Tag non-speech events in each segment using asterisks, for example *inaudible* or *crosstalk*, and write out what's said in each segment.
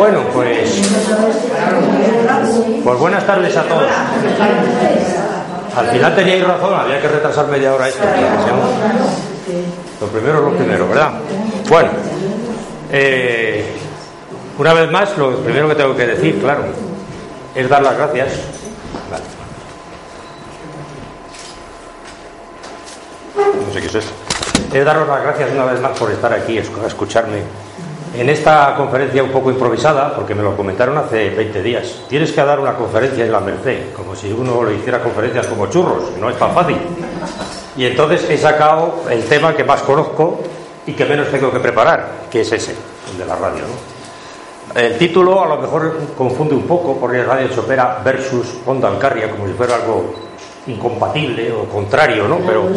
Bueno, pues, pues buenas tardes a todos. Al final teníais razón, había que retrasar media hora esto. Lo primero es lo primero, ¿verdad? Bueno, eh, una vez más, lo primero que tengo que decir, claro, es dar las gracias. No sé qué es esto. Es daros las gracias una vez más por estar aquí escucharme en esta conferencia un poco improvisada, porque me lo comentaron hace 20 días. Tienes que dar una conferencia en la Merced, como si uno le hiciera conferencias como churros, no es tan fácil. Y entonces he sacado el tema que más conozco y que menos tengo que preparar, que es ese, el de la radio. El título a lo mejor confunde un poco, porque es Radio Chopera versus Onda Alcarria, como si fuera algo incompatible o contrario, ¿no? Pero,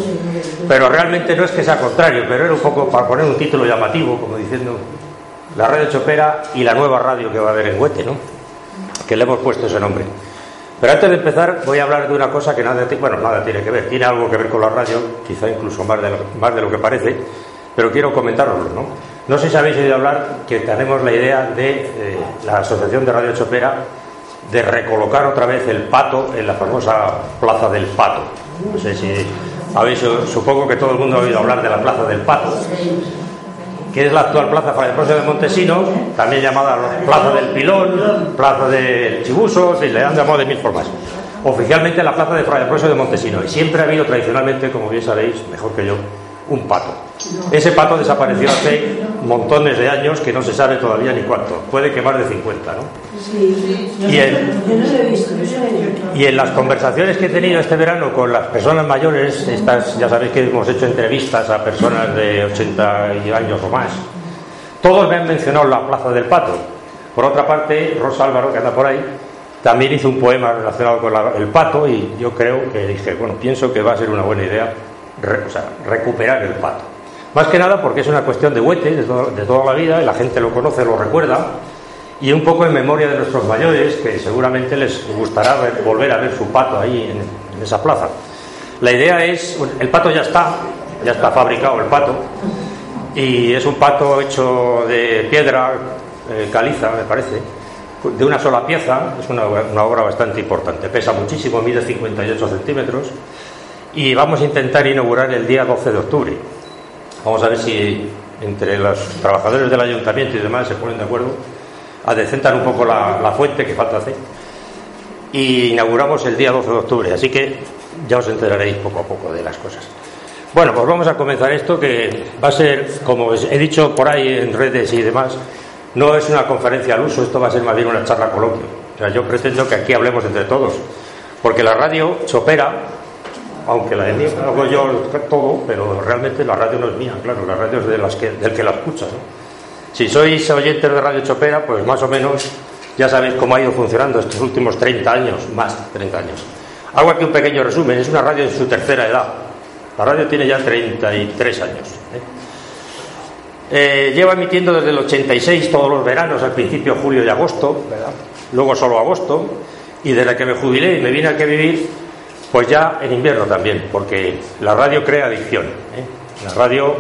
pero realmente no es que sea contrario, pero era un poco para poner un título llamativo, como diciendo la radio Chopera y la nueva radio que va a haber en Huete, ¿no? Que le hemos puesto ese nombre. Pero antes de empezar voy a hablar de una cosa que nada, tiene que ver, tiene algo que ver con la radio, quizá incluso más de lo, que parece, pero quiero comentarlo, ¿no? No sé si habéis oído hablar que tenemos la idea de eh, la Asociación de Radio Chopera de recolocar otra vez el pato en la famosa Plaza del Pato. No sé si habéis, supongo que todo el mundo ha oído hablar de la Plaza del Pato que es la actual Plaza Fray de Montesinos, también llamada Plaza del Pilón, Plaza del Chibuso, y le han llamado de mil formas. Oficialmente la Plaza de Fray de Montesinos, y siempre ha habido tradicionalmente, como bien sabéis, mejor que yo, un pato. Ese pato desapareció hace montones de años que no se sabe todavía ni cuánto, puede que más de 50, ¿no? Y en, y en las conversaciones que he tenido este verano con las personas mayores, estas, ya sabéis que hemos hecho entrevistas a personas de 80 años o más, todos me han mencionado la Plaza del Pato. Por otra parte, Rosa Álvaro, que anda por ahí, también hizo un poema relacionado con el pato y yo creo que dije, bueno, pienso que va a ser una buena idea recuperar el pato. Más que nada porque es una cuestión de huete de, toda la vida y la gente lo conoce, lo recuerda. Y un poco en memoria de nuestros mayores, que seguramente les gustará volver a ver su pato ahí en, esa plaza. La idea es, el pato ya está, ya está fabricado el pato, y es un pato hecho de piedra eh, caliza, me parece, de una sola pieza, es una, una, obra bastante importante, pesa muchísimo, mide 58 centímetros, y vamos a intentar inaugurar el día 12 de octubre. Vamos a ver si entre los trabajadores del ayuntamiento y demás se ponen de acuerdo, adecentan un poco la, fuente que falta hacer. Y inauguramos el día 12 de octubre, así que ya os enteraréis poco a poco de las cosas. Bueno, pues vamos a comenzar esto que va a ser, como he dicho por ahí en redes y demás, no es una conferencia al uso, esto va a ser más bien una charla coloquio. O sea, yo pretendo que aquí hablemos entre todos, porque la radio Chopera aunque la de mí hago yo todo, pero realmente la radio no es mía, claro, la radio es de las que, del que la escucha. Si sois oyentes de Radio Chopera, pues más o menos ya sabéis cómo ha ido funcionando estos últimos 30 años, más de 30 años. Hago aquí un pequeño resumen, es una radio en su tercera edad. La radio tiene ya 33 años. ¿eh? Eh, lleva emitiendo desde el 86 todos los veranos, al principio julio y agosto, luego solo agosto, y desde que me jubilé y me vine aquí a vivir, pues ya en invierno también, porque la radio crea adicción. ¿eh? La radio,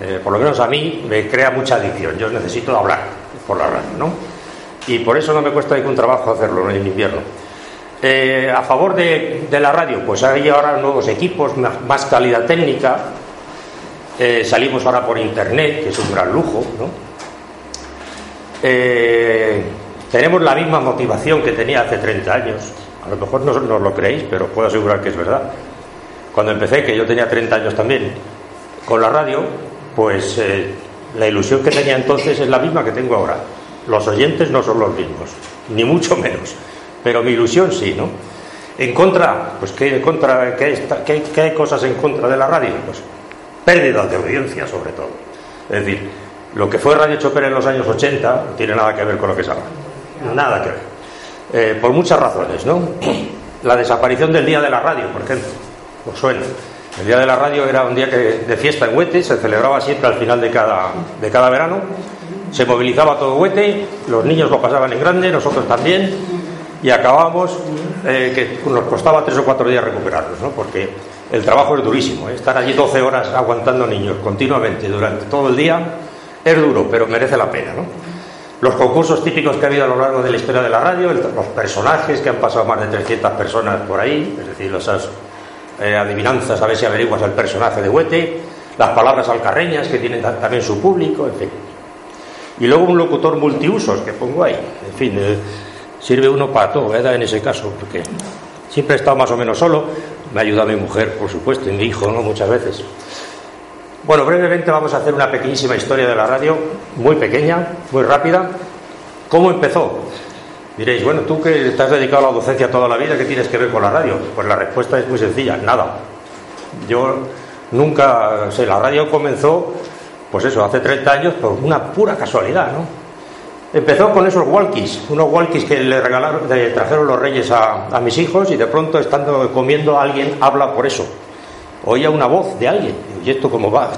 eh, por lo menos a mí, me crea mucha adicción. Yo necesito hablar por la radio, ¿no? Y por eso no me cuesta ningún trabajo hacerlo en invierno. Eh, a favor de, la radio, pues hay ahora nuevos equipos, más, calidad técnica. salimos ahora por internet, que es un gran lujo, ¿no? tenemos la misma motivación que tenía hace 30 años a lo mejor no, os lo creéis, pero puedo asegurar que es verdad. Cuando empecé, que yo tenía 30 años también, con la radio, pues eh, la ilusión que tenía entonces es la misma que tengo ahora. Los oyentes no son los mismos, ni mucho menos, pero mi ilusión sí, ¿no? En contra, pues ¿qué, contra, qué, qué, hay cosas en contra de la radio? Pues pérdida de audiencia sobre todo. Es decir, lo que fue Radio Chopper en los años 80 no tiene nada que ver con lo que es ahora. Nada que ver. Eh, por muchas razones, ¿no? *clears throat* La desaparición del Día de la Radio, por ejemplo, os suena. El Día de la Radio era un día de fiesta en Huete, se celebraba siempre al final de cada, de cada verano, se movilizaba todo Huete, los niños lo pasaban en grande, nosotros también, y acabamos eh, que nos costaba tres o cuatro días recuperarlos, ¿no? Porque el trabajo es durísimo, ¿eh? estar allí 12 horas aguantando niños continuamente durante todo el día es duro, pero merece la pena, ¿no? los concursos típicos que ha habido a lo largo de la historia de la radio, los personajes que han pasado más de 300 personas por ahí, es decir, esas eh, adivinanzas a ver si averiguas el personaje de Huete, las palabras alcarreñas que tienen también su público, en fin. Y luego un locutor multiusos que pongo ahí, en fin, eh, sirve uno para todo, ¿verdad? En ese caso, porque siempre he estado más o menos solo, me ayuda mi mujer, por supuesto, y mi hijo, ¿no? Muchas veces. Bueno, brevemente vamos a hacer una pequeñísima historia de la radio, muy pequeña, muy rápida. ¿Cómo empezó? Diréis, bueno, tú que estás dedicado a la docencia toda la vida, ¿qué tienes que ver con la radio? Pues la respuesta es muy sencilla, nada. Yo nunca, sé, la radio comenzó, pues eso, hace 30 años, por una pura casualidad, ¿no? Empezó con esos walkies, unos walkies que le regalaron, le trajeron los reyes a, mis hijos y de pronto estando comiendo alguien habla por eso oía una voz de alguien. ¿Y esto cómo va?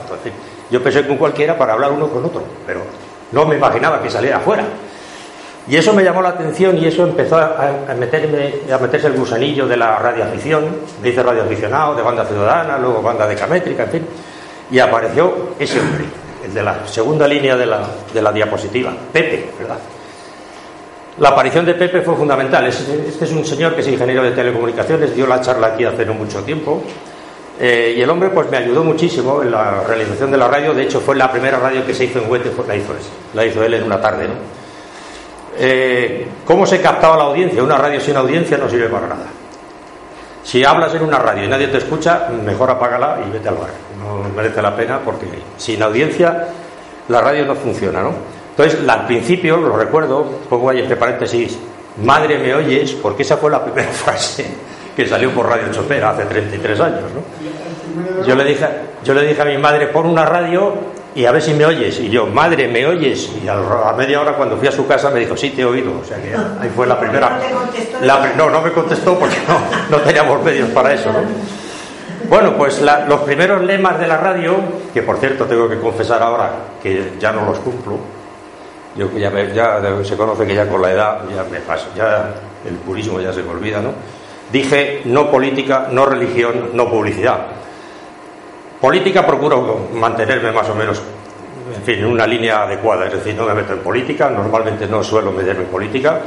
yo pensé con cualquiera para hablar uno con otro, pero no me imaginaba que saliera afuera. Y eso me llamó la atención y eso empezó a, meterme, a meterse el gusanillo de la radioafición, me hice radioaficionado, de banda ciudadana, luego banda decamétrica, en fin. Y apareció ese hombre, el de la segunda línea de la, de la diapositiva, Pepe, ¿verdad? La aparición de Pepe fue fundamental. Este es un señor que es ingeniero de telecomunicaciones, dio la charla aquí hace no mucho tiempo. Eh, y el hombre pues me ayudó muchísimo en la realización de la radio. De hecho, fue la primera radio que se hizo en Huete, la hizo, la hizo él en una tarde. ¿no? Eh, ¿Cómo se captaba la audiencia? Una radio sin audiencia no sirve para nada. Si hablas en una radio y nadie te escucha, mejor apágala y vete al bar. No merece la pena porque sin audiencia la radio no funciona, ¿no? Entonces, al principio, lo recuerdo, pongo ahí entre paréntesis, madre me oyes, porque esa fue la *laughs* primera frase que salió por Radio Chopera hace 33 años. ¿no? Yo, le dije, yo le dije a mi madre, pon una radio y a ver si me oyes. Y yo, madre, ¿me oyes? Y a media hora cuando fui a su casa me dijo, sí, te he oído. O sea que ahí fue la primera... no, no me contestó porque no, no teníamos medios para eso. ¿no? Bueno, pues los primeros lemas de la radio, que por cierto tengo que confesar ahora que ya no los cumplo, yo ya, ya se conoce que ya con la edad ya me pasa, ya el purismo ya se me olvida, ¿no? Dije no política, no religión, no publicidad. Política procuro mantenerme más o menos, en fin, en una línea adecuada, es decir, no me meto en política, normalmente no suelo meterme en política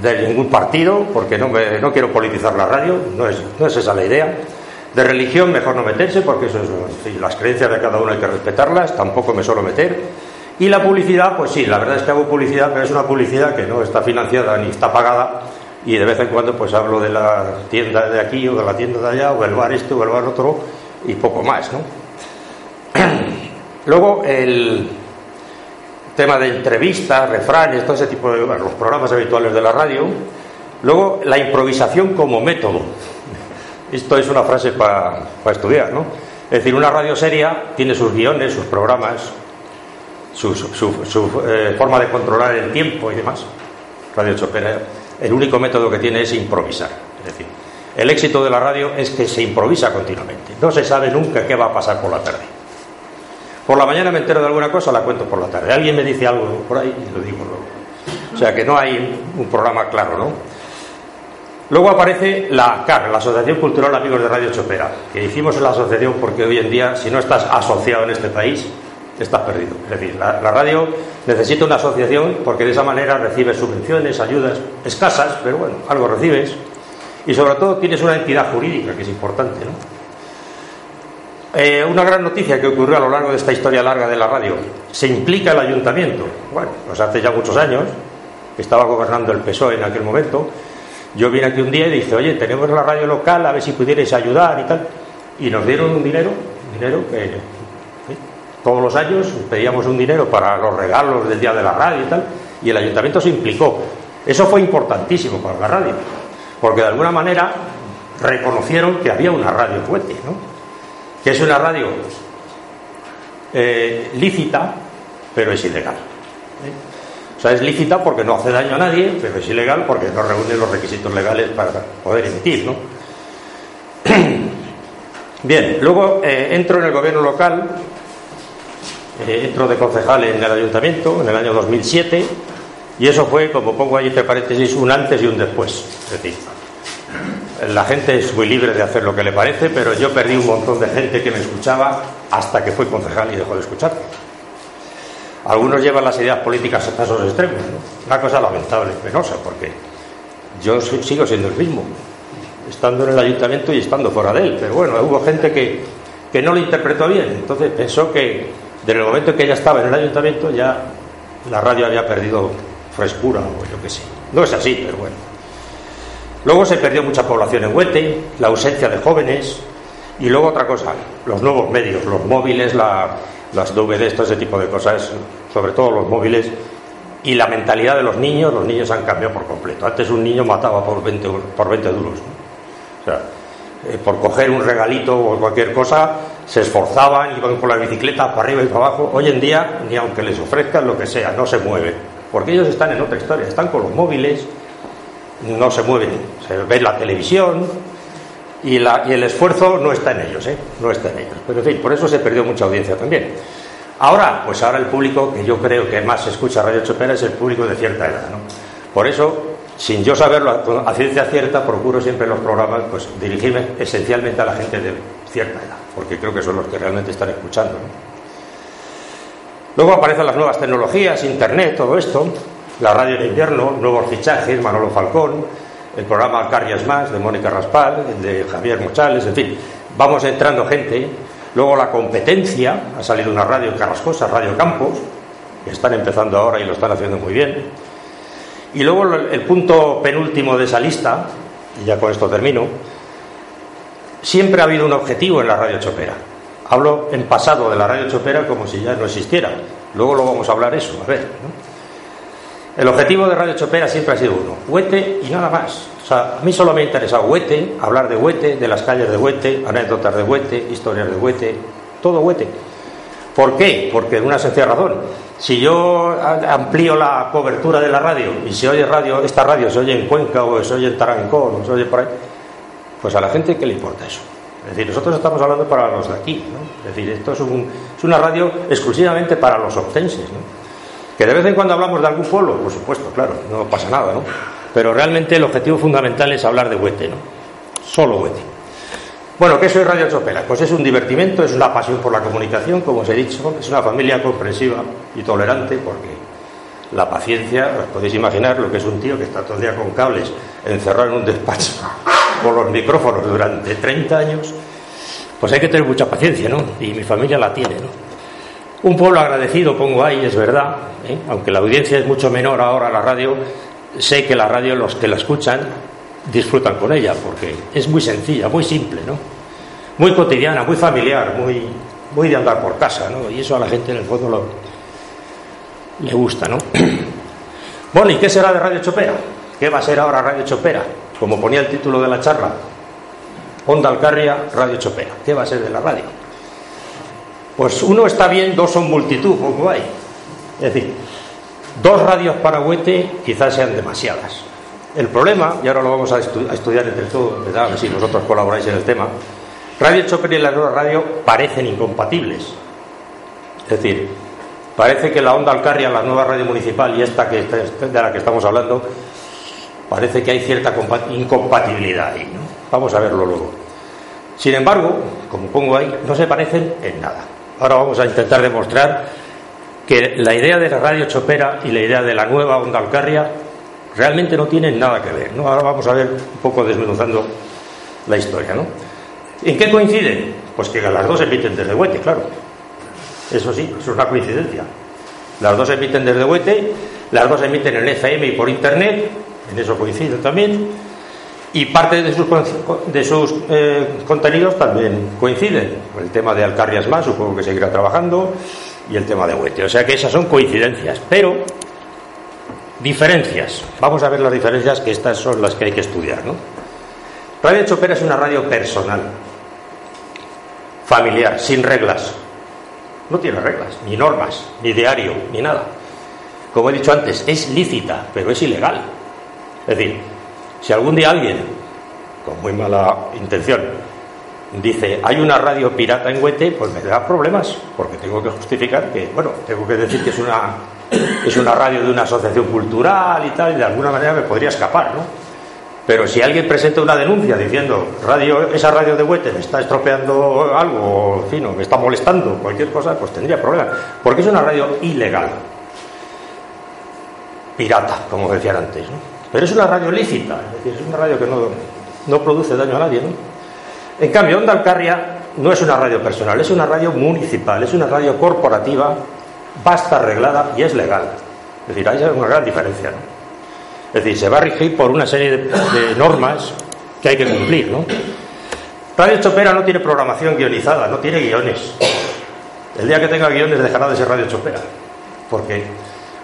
de ningún partido, porque no, me, no quiero politizar la radio, no es, no es esa la idea. De religión mejor no meterse, porque eso es, las creencias de cada uno hay que respetarlas, tampoco me suelo meter. Y la publicidad, pues sí, la verdad es que hago publicidad, pero es una publicidad que no está financiada ni está pagada, y de vez en cuando pues hablo de la tienda de aquí o de la tienda de allá o el bar este o el bar otro y poco más, ¿no? *clears throat* Luego el tema de entrevistas, refranes, todo ese tipo de los programas habituales de la radio. Luego la improvisación como método. *laughs* Esto es una frase para estudiar, ¿no? Es decir, una radio seria tiene sus guiones, sus programas, su, su, eh, forma de controlar el tiempo y demás. Radio Chopera el único método que tiene es improvisar. Es decir, el éxito de la radio es que se improvisa continuamente. No se sabe nunca qué va a pasar por la tarde. Por la mañana me entero de alguna cosa, la cuento por la tarde. Alguien me dice algo por ahí y lo digo luego. O sea que no hay un programa claro, ¿no? Luego aparece la CAR, la Asociación Cultural Amigos de Radio Chopera, que hicimos en la asociación porque hoy en día, si no estás asociado en este país, estás perdido. Es decir, la, radio necesita una asociación porque de esa manera recibes subvenciones, ayudas escasas, pero bueno, algo recibes. Y sobre todo tienes una entidad jurídica, que es importante. ¿no? Eh, una gran noticia que ocurrió a lo largo de esta historia larga de la radio. Se implica el ayuntamiento. Bueno, pues hace ya muchos años, estaba gobernando el PSOE en aquel momento. Yo vine aquí un día y dije, oye, tenemos la radio local, a ver si pudierais ayudar y tal. Y nos dieron un dinero, dinero que todos los años pedíamos un dinero para los regalos del día de la radio y tal, y el ayuntamiento se implicó. Eso fue importantísimo para la radio, porque de alguna manera reconocieron que había una radio fuerte, ¿no? que es una radio eh, lícita, pero es ilegal. ¿eh? O sea, es lícita porque no hace daño a nadie, pero es ilegal porque no reúne los requisitos legales para poder emitir. ¿no? *clears throat* Bien, luego eh, entro en el gobierno local entro de concejal en el ayuntamiento en el año 2007 y eso fue, como pongo ahí entre paréntesis, un antes y un después. Es decir, la gente es muy libre de hacer lo que le parece, pero yo perdí un montón de gente que me escuchaba hasta que fui concejal y dejó de escuchar. algunos llevan las ideas políticas a esos extremos. Una cosa lamentable, penosa, porque yo sigo siendo el mismo, estando en el ayuntamiento y estando fuera de él. Pero bueno, hubo gente que, que no lo interpretó bien. Entonces pensó que desde el momento en que ella estaba en el ayuntamiento ya la radio había perdido frescura o yo qué sé. No es así, pero bueno. Luego se perdió mucha población en Huete, la ausencia de jóvenes y luego otra cosa, los nuevos medios, los móviles, las DVDs, todo ese tipo de cosas, sobre todo los móviles y la mentalidad de los niños, los niños han cambiado por completo. Antes un niño mataba por 20, por 20 duros. O sea, eh, por coger un regalito o cualquier cosa, se esforzaban, iban con la bicicleta para arriba y para abajo. Hoy en día, ni aunque les ofrezcan lo que sea, no se mueve. Porque ellos están en otra historia, están con los móviles, no se mueven, se ve la televisión y, el esfuerzo no está en ellos, ¿eh? no está en ellos. Pero en fin, por eso se perdió mucha audiencia también. Ahora, pues ahora el público que yo creo que más escucha Radio Chopera es el público de cierta edad. ¿no? Por eso, sin yo saberlo a ciencia cierta, procuro siempre en los programas pues, dirigirme esencialmente a la gente de cierta edad, porque creo que son los que realmente están escuchando. ¿no? Luego aparecen las nuevas tecnologías, Internet, todo esto, la radio de invierno, nuevos fichajes, Manolo Falcón, el programa Carrias Más de Mónica Raspal, el de Javier Mochales, en fin, vamos entrando gente. Luego la competencia, ha salido una radio en Carrascosa, Radio Campos, que están empezando ahora y lo están haciendo muy bien. Y luego el punto penúltimo de esa lista, y ya con esto termino, siempre ha habido un objetivo en la radio chopera. Hablo en pasado de la radio chopera como si ya no existiera. Luego lo vamos a hablar eso, a ver. El objetivo de Radio Chopera siempre ha sido uno, Huete y nada más. O sea, a mí solo me ha interesado Huete, hablar de Huete, de las calles de Huete, anécdotas de Huete, historias de Huete, todo Huete. ¿Por qué? Porque una sencilla razón. Si yo amplío la cobertura de la radio y se oye radio, esta radio se oye en Cuenca o se oye en Tarancón o se oye por ahí, pues a la gente ¿qué le importa eso? Es decir, nosotros estamos hablando para los de aquí, ¿no? Es decir, esto es, es una radio exclusivamente para los obtenses, ¿no? Que de vez en cuando hablamos de algún pueblo, por supuesto, claro, no pasa nada, ¿no? Pero realmente el objetivo fundamental es hablar de Huete, ¿no? Solo Huete. Bueno, ¿qué soy Radio Chopera? Pues es un divertimento, es una pasión por la comunicación, como os he dicho, es una familia comprensiva y tolerante, porque la paciencia, os podéis imaginar lo que es un tío que está todo el día con cables, encerrado en un despacho, *laughs* con los micrófonos durante 30 años, pues hay que tener mucha paciencia, ¿no? Y mi familia la tiene, ¿no? Un pueblo agradecido pongo ahí, es verdad, ¿eh? aunque la audiencia es mucho menor ahora a la radio, sé que la radio, los que la escuchan, disfrutan con ella, porque es muy sencilla, muy simple, ¿no? Muy cotidiana, muy familiar, muy, muy de andar por casa, ¿no? Y eso a la gente en el fondo lo, le gusta, ¿no? *clears throat* Bueno, ¿y qué será de Radio Chopera? ¿Qué va a ser ahora Radio Chopera? Como ponía el título de la charla, Onda Alcarria, Radio Chopera. ¿Qué va a ser de la radio? Pues uno está bien, dos son multitud, poco hay. Es decir, dos radios para Huete quizás sean demasiadas. El problema, y ahora lo vamos a, estudiar entre todos, ¿verdad? si vosotros colaboráis en el tema, Radio Chopper y la nueva radio parecen incompatibles. Es decir, parece que la onda Alcarria, la nueva radio municipal y esta que, de la que estamos hablando, parece que hay cierta incompatibilidad ahí. ¿no? Vamos a verlo luego. Sin embargo, como pongo ahí, no se parecen en nada. Ahora vamos a intentar demostrar que la idea de la radio chopera y la idea de la nueva onda alcarria realmente no tienen nada que ver. Ahora vamos a ver un poco desmenuzando la historia. ¿no? ¿En qué coinciden? Pues que las dos emiten desde Huete, claro. Eso sí, eso es una coincidencia. Las dos emiten desde Huete, las dos emiten en FM y por Internet, en eso coinciden también y parte de sus, de sus eh, contenidos también coinciden. El tema de Alcarrias más, supongo que seguirá trabajando, y el tema de Huete. O sea que esas son coincidencias, pero diferencias. Vamos a ver las diferencias, que estas son las que hay que estudiar. ¿no? Radio Chopera es una radio personal, familiar, sin reglas. No tiene reglas, ni normas, ni diario, ni nada. Como he dicho antes, es lícita, pero es ilegal. Es decir, si algún día alguien, con muy mala intención, dice hay una radio pirata en Huete, pues me da problemas, porque tengo que justificar que, bueno, tengo que decir que es una, es una radio de una asociación cultural y tal, y de alguna manera me podría escapar, ¿no? Pero si alguien presenta una denuncia diciendo radio, esa radio de Huete me está estropeando algo, en fin, me está molestando, cualquier cosa, pues tendría problemas. Porque es una radio ilegal. Pirata, como decían antes. ¿no? Pero es una radio lícita, es decir, es una radio que no, no produce daño a nadie. ¿no? En cambio, Onda Alcarria no es una radio personal, es una radio municipal, es una radio corporativa, basta arreglada y es legal. Es decir, hay una gran diferencia. ¿no? Es decir, se va a regir por una serie de, normas que hay que cumplir, ¿no? Radio Chopera no tiene programación guionizada, no tiene guiones. El día que tenga guiones dejará de ser Radio Chopera. Porque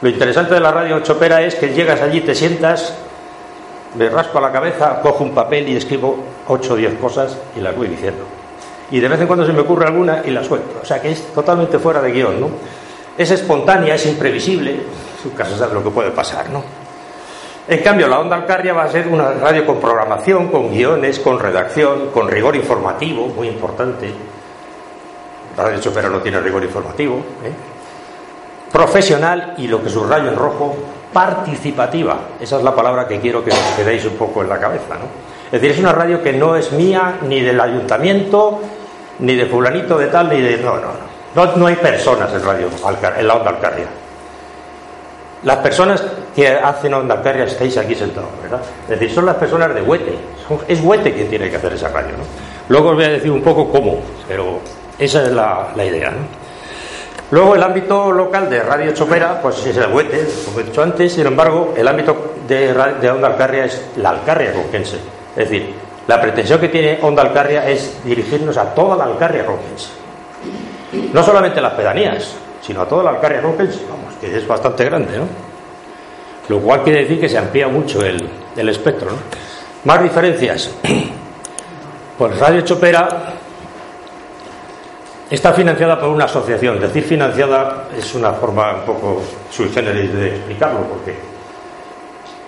lo interesante de la radio Chopera es que llegas allí, te sientas, me rasco la cabeza, cojo un papel y escribo 8 o 10 cosas y las voy diciendo. Y de vez en cuando se me ocurre alguna y la suelto. O sea que es totalmente fuera de guion, ¿no? Es espontánea, es imprevisible. Su caso sabe lo que puede pasar, ¿no? En cambio, la Onda Alcarria va a ser una radio con programación, con guiones, con redacción, con rigor informativo, muy importante. La radio Chopera no tiene rigor informativo. ¿eh? Profesional y lo que subrayo en rojo, participativa. Esa es la palabra que quiero que os quedéis un poco en la cabeza. ¿no? Es decir, es una radio que no es mía, ni del ayuntamiento, ni de fulanito de tal, ni de... No, no, no. No, hay personas en, radio, en la Onda Alcarria. Las personas que hacen Onda Alcarria estáis aquí sentados, ¿verdad? Es decir, son las personas de Huete. Es Huete quien tiene que hacer esa radio, ¿no? Luego os voy a decir un poco cómo, pero esa es la, idea, ¿no? Luego el ámbito local de Radio Chopera, pues es el Huete, como he dicho antes, sin embargo, el ámbito de, de Onda Alcarria es la Alcarria conquense. Es decir, la pretensión que tiene Onda Alcarria es dirigirnos a toda la Alcarria conquense. No solamente las pedanías, sino a toda la Alcarria conquense, vamos, que es bastante grande, ¿no? Lo cual quiere decir que se amplía mucho el, espectro, ¿no? Más diferencias. *clears throat* Pues Radio Chopera está financiada por una asociación. Decir financiada es una forma un poco sui generis de explicarlo, porque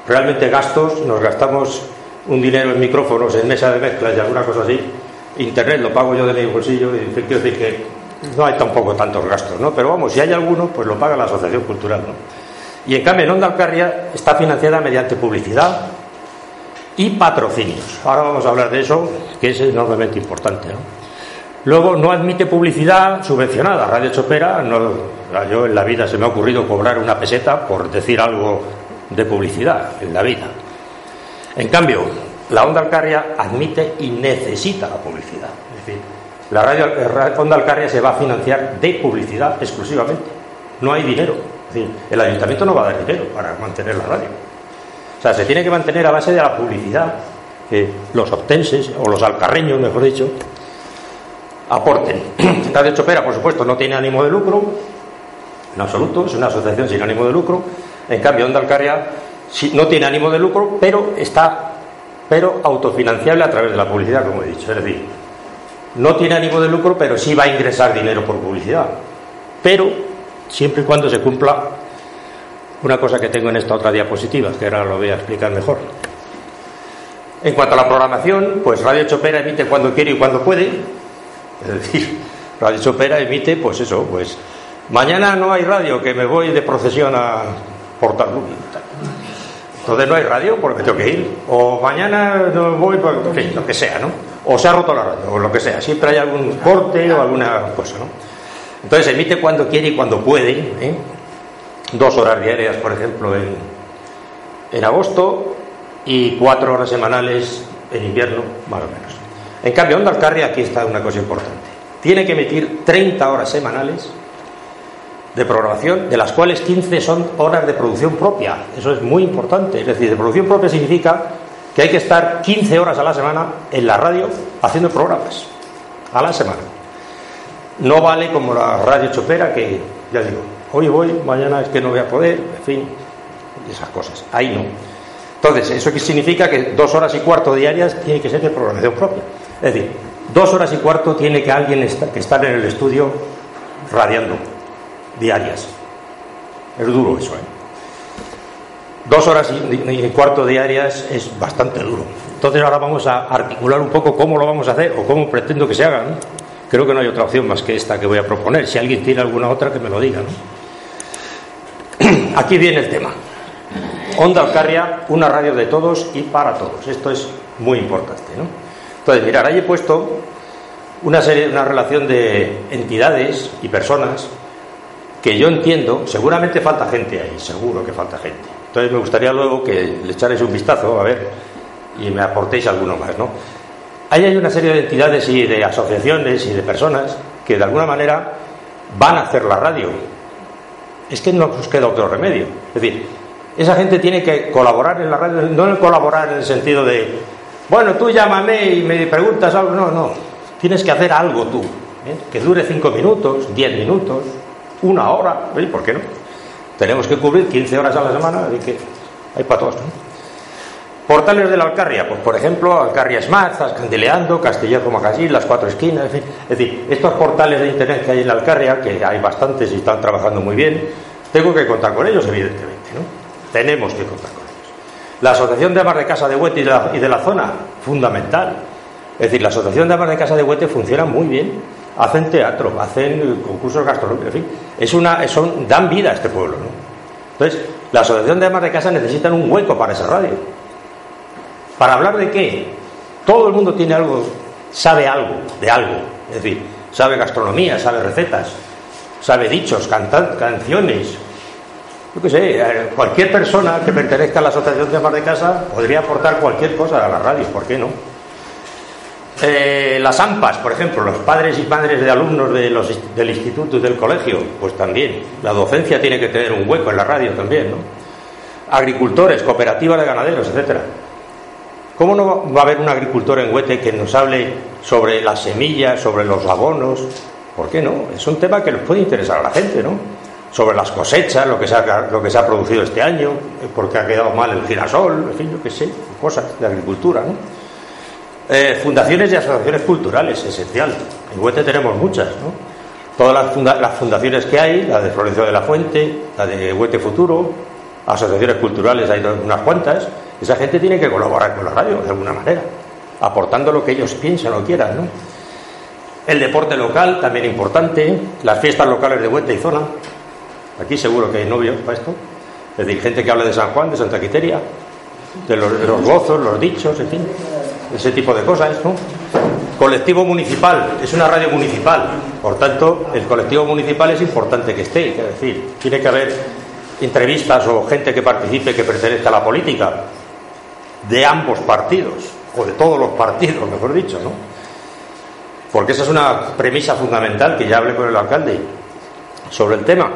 realmente gastos nos gastamos un dinero en micrófonos, en mesa de mezclas y alguna cosa así. Internet lo pago yo de mi bolsillo y quiero decir que no hay tampoco tantos gastos, ¿no? Pero vamos, si hay alguno, pues lo paga la Asociación Cultural, ¿no? Y en cambio, en Onda Alcarria está financiada mediante publicidad y patrocinios. Ahora vamos a hablar de eso, que es enormemente importante, ¿no? Luego, no admite publicidad subvencionada. Radio Chopera, no, yo en la vida se me ha ocurrido cobrar una peseta por decir algo de publicidad, en la vida. En cambio, la Onda Alcarria admite y necesita la publicidad. La radio Onda Alcarria se va a financiar de publicidad exclusivamente. No hay dinero. Es decir, el ayuntamiento no va a dar dinero para mantener la radio. O sea, se tiene que mantener a base de la publicidad que los obtenses, o los alcarreños, mejor dicho, aporten. *clears throat* Radio Chopera, por supuesto, no tiene ánimo de lucro, en absoluto, es una asociación sin ánimo de lucro. En cambio, Onda Alcarria no tiene ánimo de lucro, pero está pero autofinanciable a través de la publicidad, como he dicho. Es decir, no tiene ánimo de lucro, pero sí va a ingresar dinero por publicidad. Pero siempre y cuando se cumpla una cosa que tengo en esta otra diapositiva, que ahora lo voy a explicar mejor. En cuanto a la programación, pues Radio Chopera emite cuando quiere y cuando puede. Es decir, *laughs* Radio Chopera emite, pues eso, pues mañana no hay radio, que me voy de procesión a Portalú. Entonces no hay radio porque tengo que ir. O mañana no voy, pues, lo que sea, ¿no? O se ha roto la radio, o lo que sea. Siempre hay algún corte o alguna cosa, ¿no? Entonces emite cuando quiere y cuando puede. ¿eh? Dos horas diarias, por ejemplo, en, en agosto y cuatro horas semanales en invierno, más o menos. En cambio, Onda Alcarria, aquí está una cosa importante. Tiene que emitir 30 horas semanales de programación, de las cuales 15 son horas de producción propia. Eso es muy importante. Es decir, de producción propia significa que hay que estar 15 horas a la semana en la radio haciendo programas. A la semana. No vale como la radio chopera que, ya digo, hoy voy, mañana es que no voy a poder, en fin, esas cosas. Ahí no. Entonces, ¿eso qué significa? Que dos horas y cuarto diarias tiene que ser de programación propia. Es decir, dos horas y cuarto tiene que alguien que estar en el estudio radiando diarias. Es duro eso, ¿eh? Dos horas y, cuarto diarias es bastante duro. Entonces ahora vamos a articular un poco cómo lo vamos a hacer o cómo pretendo que se haga. Creo que no hay otra opción más que esta que voy a proponer. Si alguien tiene alguna otra, que me lo diga. *clears throat* Aquí viene el tema. Onda Alcarria, una radio de todos y para todos. Esto es muy importante, ¿no? Entonces, mirar, ahí he puesto una serie, una relación de entidades y personas que yo entiendo, seguramente falta gente ahí, seguro que falta gente. Entonces me gustaría luego que le echarais un vistazo, a ver, y me aportéis alguno más, ¿no? Ahí hay una serie de entidades y de asociaciones y de personas que de alguna manera van a hacer la radio. Es que no nos queda otro remedio. Es decir, esa gente tiene que colaborar en la radio, no colaborar en el sentido de, bueno, tú llámame y me preguntas algo, no, no, tienes que hacer algo tú, ¿eh? que dure cinco minutos, diez minutos, una hora, ¿por qué no? Tenemos que cubrir 15 horas a la semana, así que hay para todos. Portales de la Alcarria, pues por ejemplo, Alcarria Smart, Candileando, Castillejo Macasí, Las Cuatro Esquinas, en fin. Es decir, estos portales de internet que hay en la Alcarria, que hay bastantes y están trabajando muy bien, tengo que contar con ellos, evidentemente, ¿no? Tenemos que contar con ellos. La Asociación de Amas de Casa de Huete y de la, zona, fundamental. Es decir, la Asociación de Amas de Casa de Huete funciona muy bien. Hacen teatro, hacen concursos gastronómicos, en fin. Es una, son, dan vida a este pueblo, ¿no? Entonces, la Asociación de Amas de Casa necesitan un hueco para esa radio. ¿Para hablar de qué? Todo el mundo tiene algo, sabe algo, de algo. Es decir, sabe gastronomía, sabe recetas, sabe dichos, canciones, yo qué sé, eh, cualquier persona que pertenezca a la Asociación de Amas de Casa podría aportar cualquier cosa a la radio, ¿por qué no? Eh, las AMPAs, por ejemplo, los padres y madres de alumnos de los, del instituto y del colegio, pues también. La docencia tiene que tener un hueco en la radio también, ¿no? Agricultores, cooperativas de ganaderos, etcétera. ¿Cómo no va a haber un agricultor en Huete que nos hable sobre las semillas, sobre los abonos? ¿Por qué no? Es un tema que nos puede interesar a la gente, ¿no? sobre las cosechas, lo que se ha, lo que se ha producido este año, porque ha quedado mal el girasol, en fin, yo qué sé, cosas de agricultura. ¿no? Eh, fundaciones y asociaciones culturales, esencial. En Huete tenemos muchas, ¿no? Todas las, fundaciones que hay, la de Florencio de la Fuente, la de Huete Futuro, asociaciones culturales hay unas cuantas, esa gente tiene que colaborar con la radio de alguna manera, aportando lo que ellos piensan o quieran, ¿no? El deporte local, también importante, las fiestas locales de Huete y zona, Aquí seguro que hay novios para esto. Es decir, gente que habla de San Juan, de Santa Quiteria, de los, gozos, los dichos, en fin, ese tipo de cosas, ¿no? Colectivo municipal, es una radio municipal, por tanto, el colectivo municipal es importante que esté, es decir, tiene que haber entrevistas o gente que participe que pertenezca a la política de ambos partidos, o de todos los partidos, mejor dicho, ¿no? Porque esa es una premisa fundamental que ya hablé con el alcalde sobre el tema.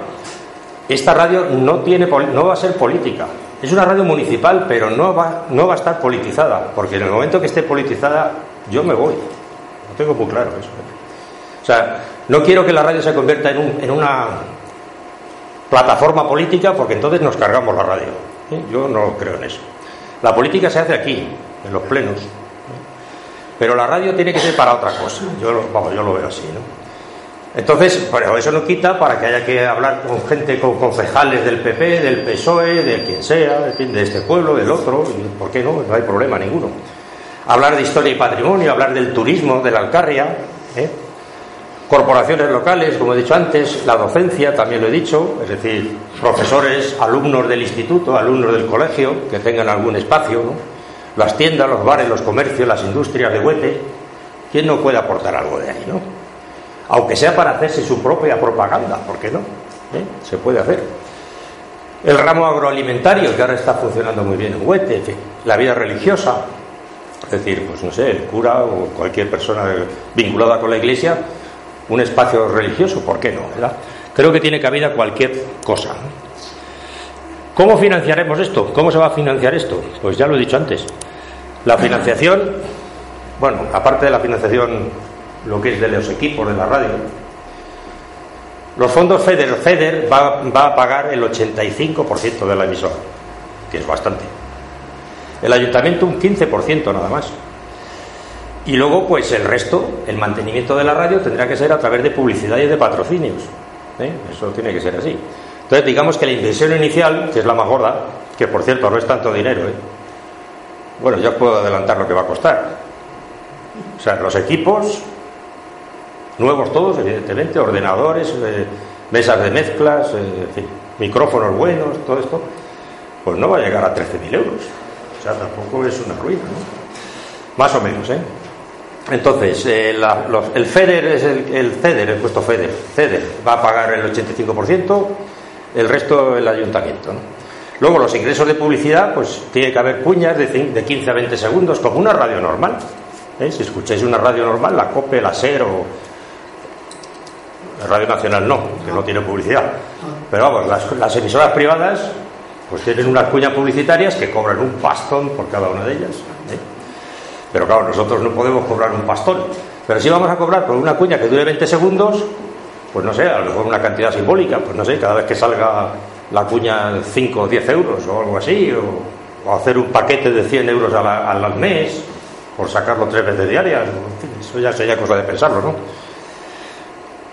Esta radio no, tiene, no va a ser política. Es una radio municipal, pero no va, no va a estar politizada, porque en el momento que esté politizada, yo me voy. Lo tengo muy claro eso. ¿eh? O sea, no quiero que la radio se convierta en, un, en una plataforma política, porque entonces nos cargamos la radio. ¿eh? Yo no creo en eso. La política se hace aquí, en los plenos. ¿eh? Pero la radio tiene que ser para otra cosa. Yo, vamos, yo lo veo así, ¿no? Entonces, eso no quita para que haya que hablar con gente, con concejales del PP, del PSOE, de quien sea, de este pueblo, del otro, ¿por qué no? No hay problema ninguno. Hablar de historia y patrimonio, hablar del turismo, de la Alcarria, ¿eh? corporaciones locales, como he dicho antes, la docencia, también lo he dicho, es decir, profesores, alumnos del instituto, alumnos del colegio, que tengan algún espacio, ¿no? las tiendas, los bares, los comercios, las industrias de Huete, ¿quién no puede aportar algo de ahí, no? Aunque sea para hacerse su propia propaganda, ¿por qué no? ¿Eh? Se puede hacer. El ramo agroalimentario, que ahora está funcionando muy bien en Huete, la vida religiosa, es decir, pues no sé, el cura o cualquier persona vinculada con la iglesia, un espacio religioso, ¿por qué no? Creo que tiene cabida cualquier cosa. ¿Cómo financiaremos esto? ¿Cómo se va a financiar esto? Pues ya lo he dicho antes. La financiación, bueno, aparte de la financiación lo que es de los equipos de la radio. Los fondos FEDER, FEDER va, va a pagar el 85% de la emisora, que es bastante. El ayuntamiento un 15% nada más. Y luego, pues el resto, el mantenimiento de la radio tendrá que ser a través de publicidad y de patrocinios. ¿eh? Eso tiene que ser así. Entonces, digamos que la inversión inicial, que es la más gorda, que por cierto no es tanto dinero, ¿eh? bueno, ya puedo adelantar lo que va a costar. O sea, los equipos, Nuevos todos, evidentemente, ordenadores, eh, mesas de mezclas, eh, micrófonos buenos, todo esto. pues no va a llegar a 13.000 euros. O sea, tampoco es una ruina, ¿no? Más o menos, ¿eh? Entonces, eh, el FEDER es el, el CEDER, el puesto FEDER. CEDER va a pagar el 85%, el resto el ayuntamiento. Luego, los ingresos de publicidad, pues tiene que haber cuñas de, de 15 a 20 segundos, como una radio normal. Si escucháis una radio normal, la COPE, la SER o. Radio Nacional no, que no tiene publicidad. Pero vamos, las, las emisoras privadas, pues tienen unas cuñas publicitarias que cobran un pastón por cada una de ellas. ¿eh? Pero claro, nosotros no podemos cobrar un pastón. Pero si vamos a cobrar por una cuña que dure 20 segundos, pues no sé, a lo mejor una cantidad simbólica, pues no sé, cada vez que salga la cuña 5 o 10 euros o algo así, o, hacer un paquete de 100 euros al, mes, por sacarlo tres veces diarias, eso ya sería cosa de pensarlo, ¿no?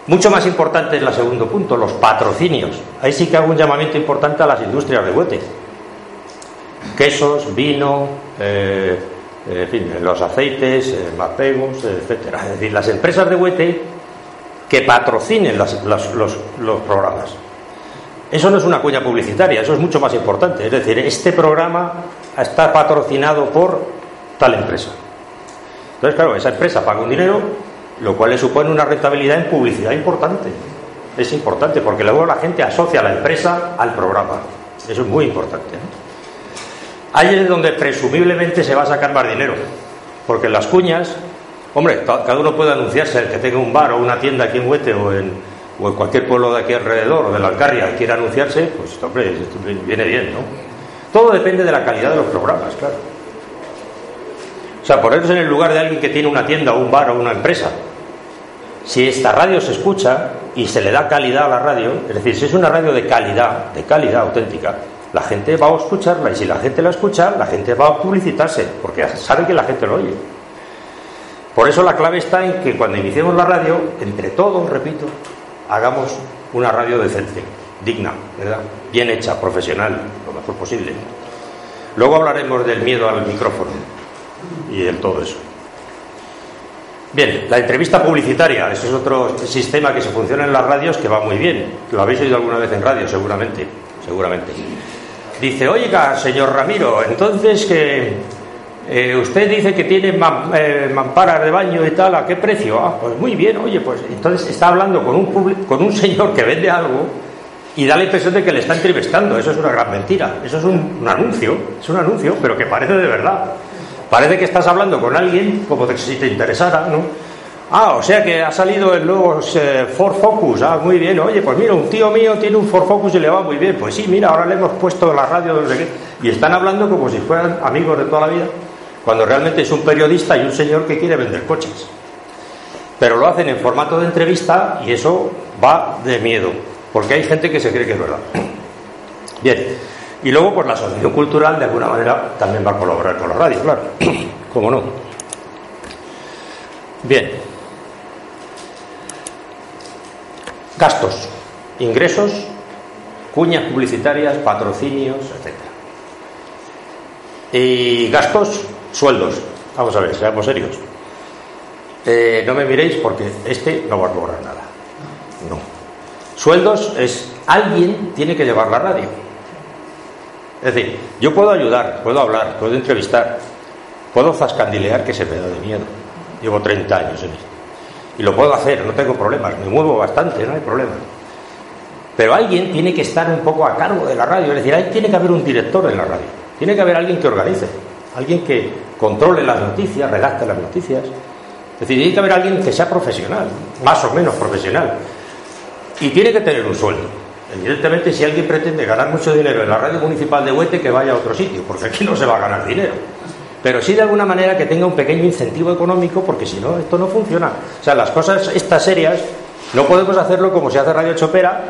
Mucho más importante es el segundo punto, los patrocinios. Ahí sí que hago un llamamiento importante a las industrias de huete. Quesos, vino, eh, en fin, los aceites, eh, mapegos, etcétera. Es decir, las empresas de huete que patrocinen los, programas. Eso no es una cuña publicitaria, eso es mucho más importante. Es decir, este programa está patrocinado por tal empresa. Entonces, claro, esa empresa paga un dinero, lo cual le supone una rentabilidad en publicidad importante. Es importante porque luego la gente asocia a la empresa al programa. Eso es muy importante. Ahí es donde presumiblemente se va a sacar más dinero, porque las cuñas, hombre, cada uno puede anunciarse, el que tenga un bar o una tienda aquí en Huete o en, o en cualquier pueblo de aquí alrededor o de la Alcarria quiera anunciarse, pues hombre, viene bien, ¿no? Todo depende de la calidad de los programas, claro. O sea, ponerse en el lugar de alguien que tiene una tienda o un bar o una empresa. Si esta radio se escucha y se le da calidad a la radio, es decir, si es una radio de calidad, de calidad auténtica, la gente va a escucharla y si la gente la escucha, la gente va a publicitarse, porque sabe que la gente lo oye. Por eso la clave está en que cuando iniciemos la radio, entre todos, repito, hagamos una radio decente, digna, ¿verdad? bien hecha, profesional, lo mejor posible. Luego hablaremos del miedo al micrófono y del todo eso. Bien, la entrevista publicitaria, ese es otro sistema que se funciona en las radios que va muy bien. Lo habéis oído alguna vez en radio, seguramente, seguramente. Dice, oiga, señor Ramiro, entonces que eh, usted dice que tiene eh, mamparas de baño y tal, ¿a qué precio? Ah, pues muy bien, oye, pues entonces está hablando con un, con un señor que vende algo y da la impresión de que le está entrevistando. Eso es una gran mentira. Eso es un, anuncio, es un anuncio, pero que parece de verdad. Parece que estás hablando con alguien como si te interesara, ¿no? Ah, o sea que ha salido el nuevo eh, Ford Focus. Ah, muy bien. Oye, pues mira, un tío mío tiene un Ford Focus y le va muy bien. Pues sí, mira, ahora le hemos puesto la radio no. Y están hablando como si fueran amigos de toda la vida, cuando realmente es un periodista y un señor que quiere vender coches. Pero lo hacen en formato de entrevista y eso va de miedo, porque hay gente que se cree que es verdad. *clears throat* Bien. Y luego, pues la asociación cultural, de alguna manera, también va a colaborar con la radio, claro. *clears throat* ¿Cómo no? Bien. Gastos, ingresos, cuñas publicitarias, patrocinios, etc. Y gastos, sueldos. Vamos a ver, seamos serios. Eh, no me miréis porque este no va a cobrar nada. No. Sueldos es alguien tiene que llevar la radio. Es decir, yo puedo ayudar, puedo hablar, puedo entrevistar, puedo zascandilear que se me da de miedo. Llevo 30 años en esto. Y lo puedo hacer, no tengo problemas, me muevo bastante, no hay problema. Pero alguien tiene que estar un poco a cargo de la radio, es decir, ahí tiene que haber un director en la radio, tiene que haber alguien que organice, alguien que controle las noticias, redacte las noticias. Es decir, tiene que haber alguien que sea profesional, más o menos profesional. Y tiene que tener un sueldo. Evidentemente, si alguien pretende ganar mucho dinero en la radio municipal de Huete, que vaya a otro sitio, porque aquí no se va a ganar dinero pero sí de alguna manera que tenga un pequeño incentivo económico, porque si no, esto no funciona. O sea, las cosas estas serias no podemos hacerlo como se hace Radio Chopera,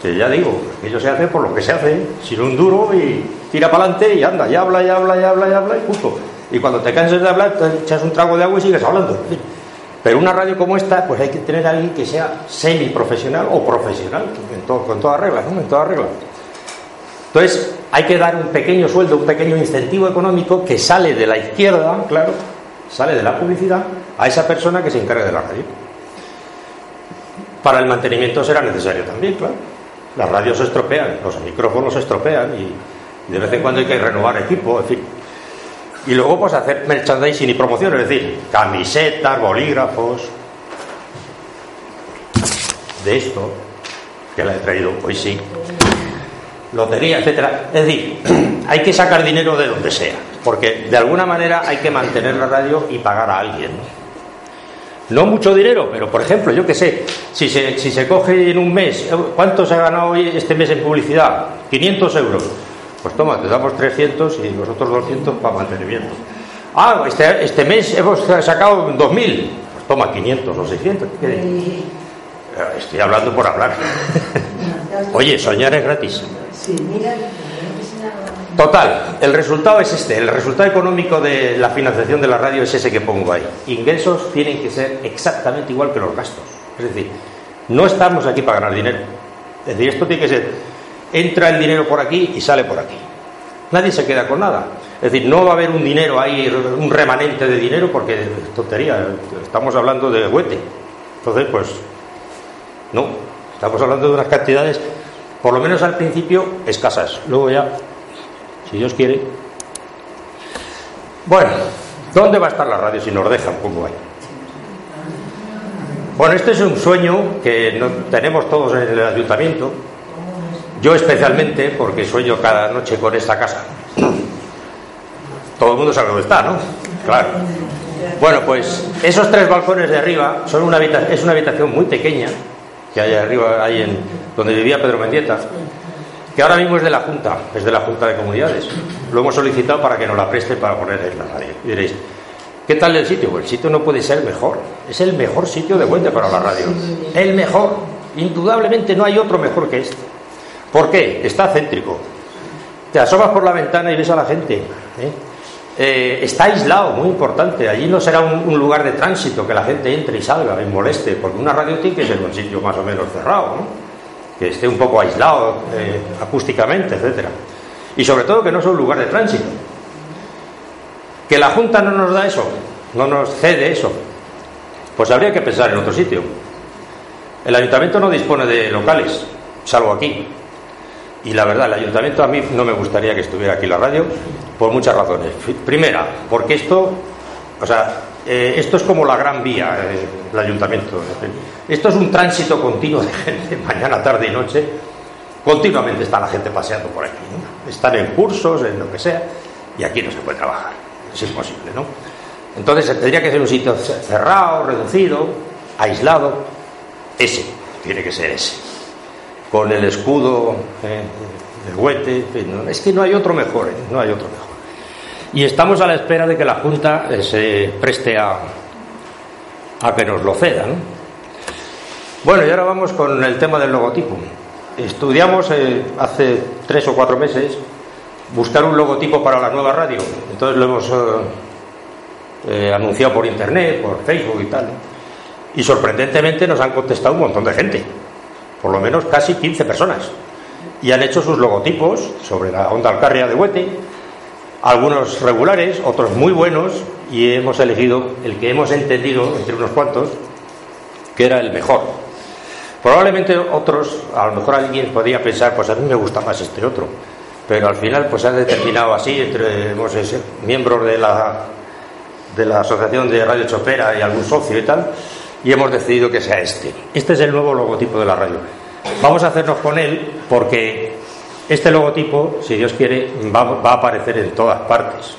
que ya digo, ello se hace por lo que se hace, sin un duro y tira para adelante y anda, y habla, y habla, y habla, y habla, y punto. Y cuando te canses de hablar, echas un trago de agua y sigues hablando. Pero una radio como esta, pues hay que tener a alguien que sea semi-profesional o profesional, con toda regla, ¿no? En toda regla. Entonces, hay que dar un pequeño sueldo, un pequeño incentivo económico que sale de la izquierda, claro, sale de la publicidad, a esa persona que se encargue de la radio. Para el mantenimiento será necesario también, claro. Las radios se estropean, los micrófonos se estropean y, De vez en cuando hay que renovar equipo, en fin. Y luego pues hacer merchandising y promoción, es decir, camisetas, bolígrafos. De esto, que la he traído, pues sí. Lotería, etcétera. Es decir, *clears throat* hay que sacar dinero de donde sea, porque de alguna manera hay que mantener la radio y pagar a alguien. No mucho dinero, pero por ejemplo, yo qué sé, si se, si se coge en un mes, ¿cuánto se ha ganado hoy este mes en publicidad? 500 euros. Pues toma, te damos 300 y nosotros 200 para mantenimiento. Ah, este, este mes hemos sacado 2.000. Pues toma, 500 o 600. Estoy hablando por hablar. *laughs* *laughs* Oye, soñar es gratis. Total, el resultado es este. El resultado económico de la financiación de la radio es ese que pongo ahí. Ingresos tienen que ser exactamente igual que los gastos. Es decir, no estamos aquí para ganar dinero. Es decir, esto tiene que ser, entra el dinero por aquí y sale por aquí. Nadie se queda con nada. Es decir, no va a haber un dinero ahí, un remanente de dinero, porque es tontería. Estamos hablando de huete. Entonces, pues, no. Estamos hablando de unas cantidades, por lo menos al principio, escasas. Luego ya si Dios quiere. Bueno, ¿dónde va a estar la radio si nos dejan? Pongo ahí. Bueno, este es un sueño que tenemos todos en el ayuntamiento. Yo especialmente, porque sueño cada noche con esta casa. Todo el mundo sabe dónde está, ¿no? Claro. Bueno, pues esos tres balcones de arriba son una es una habitación muy pequeña que hay arriba, ahí en donde vivía Pedro Mendieta que ahora mismo es de la Junta, es de la Junta de Comunidades. Lo hemos solicitado para que nos la preste para poner en la radio. Y diréis, ¿qué tal el sitio? Pues el sitio no puede ser mejor. Es el mejor sitio de Huente para la radio. El mejor. Indudablemente no hay otro mejor que este. ¿Por qué? Está céntrico. Te asomas por la ventana y ves a la gente. ¿eh? Eh, está aislado, muy importante. Allí no será un, lugar de tránsito que la gente entre y salga y moleste, porque una radio tiene que ser un sitio más o menos cerrado. ¿no? que esté un poco aislado eh, acústicamente, etcétera. Y sobre todo que no es un lugar de tránsito. Que la Junta no nos da eso, no nos cede eso, pues habría que pensar en otro sitio. El ayuntamiento no dispone de locales, salvo aquí. Y la verdad, el ayuntamiento a mí no me gustaría que estuviera aquí la radio por muchas razones. Primera, porque esto, o sea, eh, esto es como la gran vía, eh, el ayuntamiento. Esto es un tránsito continuo de gente, *laughs* mañana, tarde y noche. Continuamente está la gente paseando por aquí. Están en cursos, en lo que sea, y aquí no se puede trabajar. Es imposible, ¿no? Entonces tendría que ser un sitio cerrado, reducido, aislado. Ese, tiene que ser ese. Con el escudo, eh, huete, es que no hay otro mejor, no hay otro mejor. Y estamos a la espera de que la Junta eh, se preste a, a que nos lo ceda. Bueno, y ahora vamos con el tema del logotipo. Estudiamos eh, hace tres o cuatro meses buscar un logotipo para la nueva radio. Entonces lo hemos eh, anunciado por internet, por Facebook y tal. Y sorprendentemente nos han contestado un montón de gente, por lo menos casi 15 personas. Y han hecho sus logotipos sobre la onda alcarria de Huete algunos regulares, otros muy buenos, y hemos elegido el que hemos entendido, entre unos cuantos, que era el mejor. Probablemente otros, a lo mejor alguien podría pensar, pues a mí me gusta más este otro, pero al final pues se ha determinado así, entre hemos, miembros de la, de la Asociación de Radio Chopera y algún socio y tal, y hemos decidido que sea este. Este es el nuevo logotipo de la radio. Vamos a hacernos con él porque este logotipo, si Dios quiere, va, a aparecer en todas partes.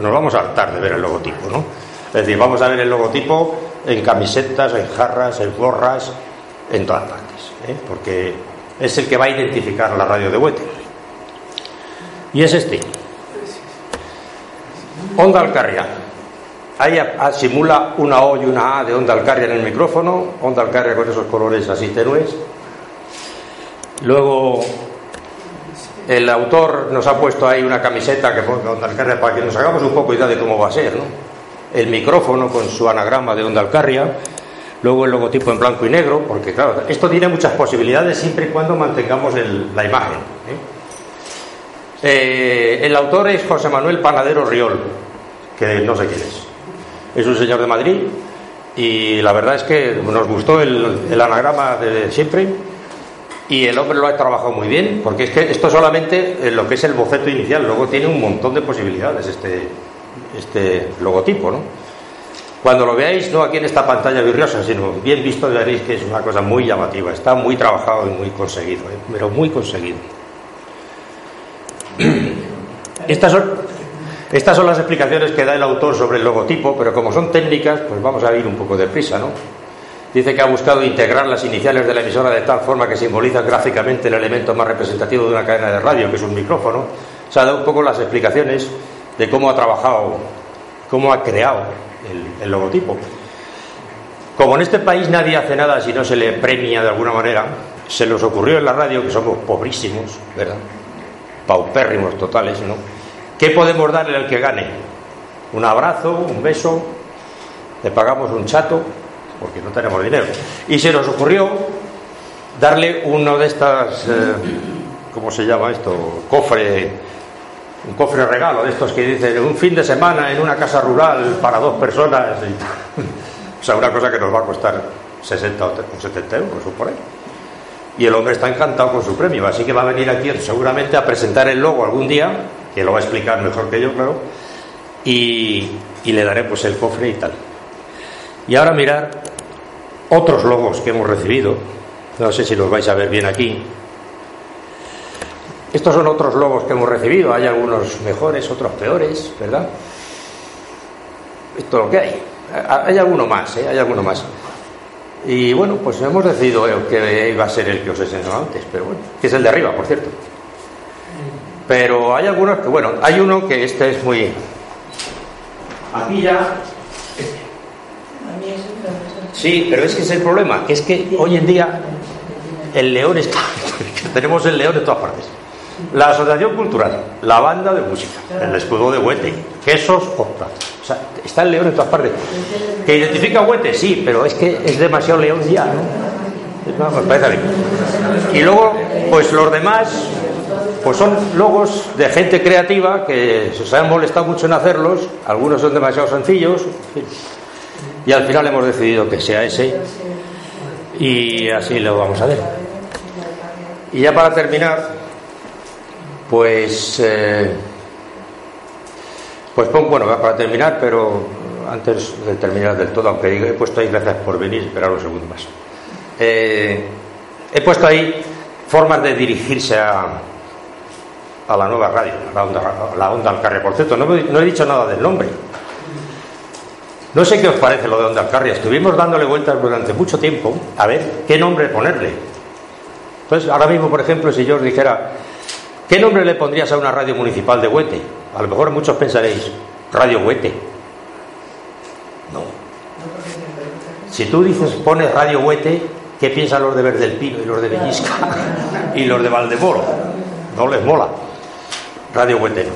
nos vamos a hartar de ver el logotipo, ¿no? Es decir, vamos a ver el logotipo en camisetas, en jarras, en gorras, en todas partes, ¿eh? porque es el que va a identificar la radio de Huete. Y es este. Onda Alcarria. Ahí simula una O y una A de onda Alcarria en el micrófono, onda Alcarria con esos colores así tenues. Luego el autor nos ha puesto ahí una camiseta que ponga Onda Alcarria para que nos hagamos un poco idea de cómo va a ser, ¿no? El micrófono con su anagrama de Onda Alcarria, luego el logotipo en blanco y negro, porque claro, esto tiene muchas posibilidades siempre y cuando mantengamos la imagen. ¿eh? Eh, el autor es José Manuel Panadero Riol, que no sé quién es. Es un señor de Madrid y la verdad es que nos gustó el, anagrama de siempre Y el hombre lo ha trabajado muy bien, porque es que esto solamente lo que es el boceto inicial, luego tiene un montón de posibilidades este, este logotipo, ¿no? Cuando lo veáis, no aquí en esta pantalla virriosa, sino bien visto, veréis que es una cosa muy llamativa, está muy trabajado y muy conseguido, ¿eh? pero muy conseguido. *clears throat* Estas son, estas son las explicaciones que da el autor sobre el logotipo, pero como son técnicas, pues vamos a ir un poco deprisa, ¿no? Dice que ha buscado integrar las iniciales de la emisora de tal forma que simboliza gráficamente el elemento más representativo de una cadena de radio, que es un micrófono. O sea, da un poco las explicaciones de cómo ha trabajado, cómo ha creado el, el logotipo. Como en este país nadie hace nada si no se le premia de alguna manera, se nos ocurrió en la radio, que somos pobrísimos, ¿verdad? Paupérrimos totales, ¿no? ¿Qué podemos darle al que gane? Un abrazo, un beso, le pagamos un chato, porque no tenemos dinero. Y se nos ocurrió darle uno de estas, eh, ¿cómo se llama esto? Cofre, un cofre regalo, de estos que dicen un fin de semana en una casa rural para dos personas. *laughs* o sea, una cosa que nos va a costar 60 o 70 euros, supone. Y el hombre está encantado con su premio, así que va a venir aquí seguramente a presentar el logo algún día, que lo va a explicar mejor que yo, claro, y, y le daré pues el cofre y tal. Y ahora mirar otros logos que hemos recibido. No sé si los vais a ver bien aquí. Estos son otros logos que hemos recibido. Hay algunos mejores, otros peores, ¿verdad? Esto es lo que hay. Hay alguno más, ¿eh? Hay alguno más. Y bueno, pues hemos decidido que iba a ser el que os he enseñado antes, pero bueno, que es el de arriba, por cierto. Pero hay algunos que, bueno, hay uno que este es muy. Aquí ya. Sí, pero es que es el problema, es que hoy en día el león está. *laughs* tenemos el león en todas partes. La asociación cultural, la banda de música, el escudo de Huete, quesos opta. O sea, está el león en todas partes. ¿Que identifica Huete? Sí, pero es que es demasiado león ya, ¿no? No, me parece a mí. Y luego, pues los demás, pues son logos de gente creativa que se han molestado mucho en hacerlos, algunos son demasiado sencillos, y al final hemos decidido que sea ese, y así lo vamos a ver. Y ya para terminar, pues, eh, pues bueno, para terminar, pero antes de terminar del todo, aunque he puesto ahí gracias por venir, esperar un segundo más. Eh, he puesto ahí formas de dirigirse a, a la nueva radio, la onda, la onda Alcarria. Por cierto, no, no, he dicho nada del nombre. No sé qué os parece lo de Onda Alcarria. Estuvimos dándole vueltas durante mucho tiempo a ver qué nombre ponerle. Entonces, ahora mismo, por ejemplo, si yo os dijera, ¿qué nombre le pondrías a una radio municipal de Huete? A lo mejor muchos pensaréis, Radio Huete. No. Si tú dices, pones Radio Huete, ¿qué piensan los de Verde del Pino y los de Bellisca *laughs* y los de Valdemoro? No les mola. Radio Huete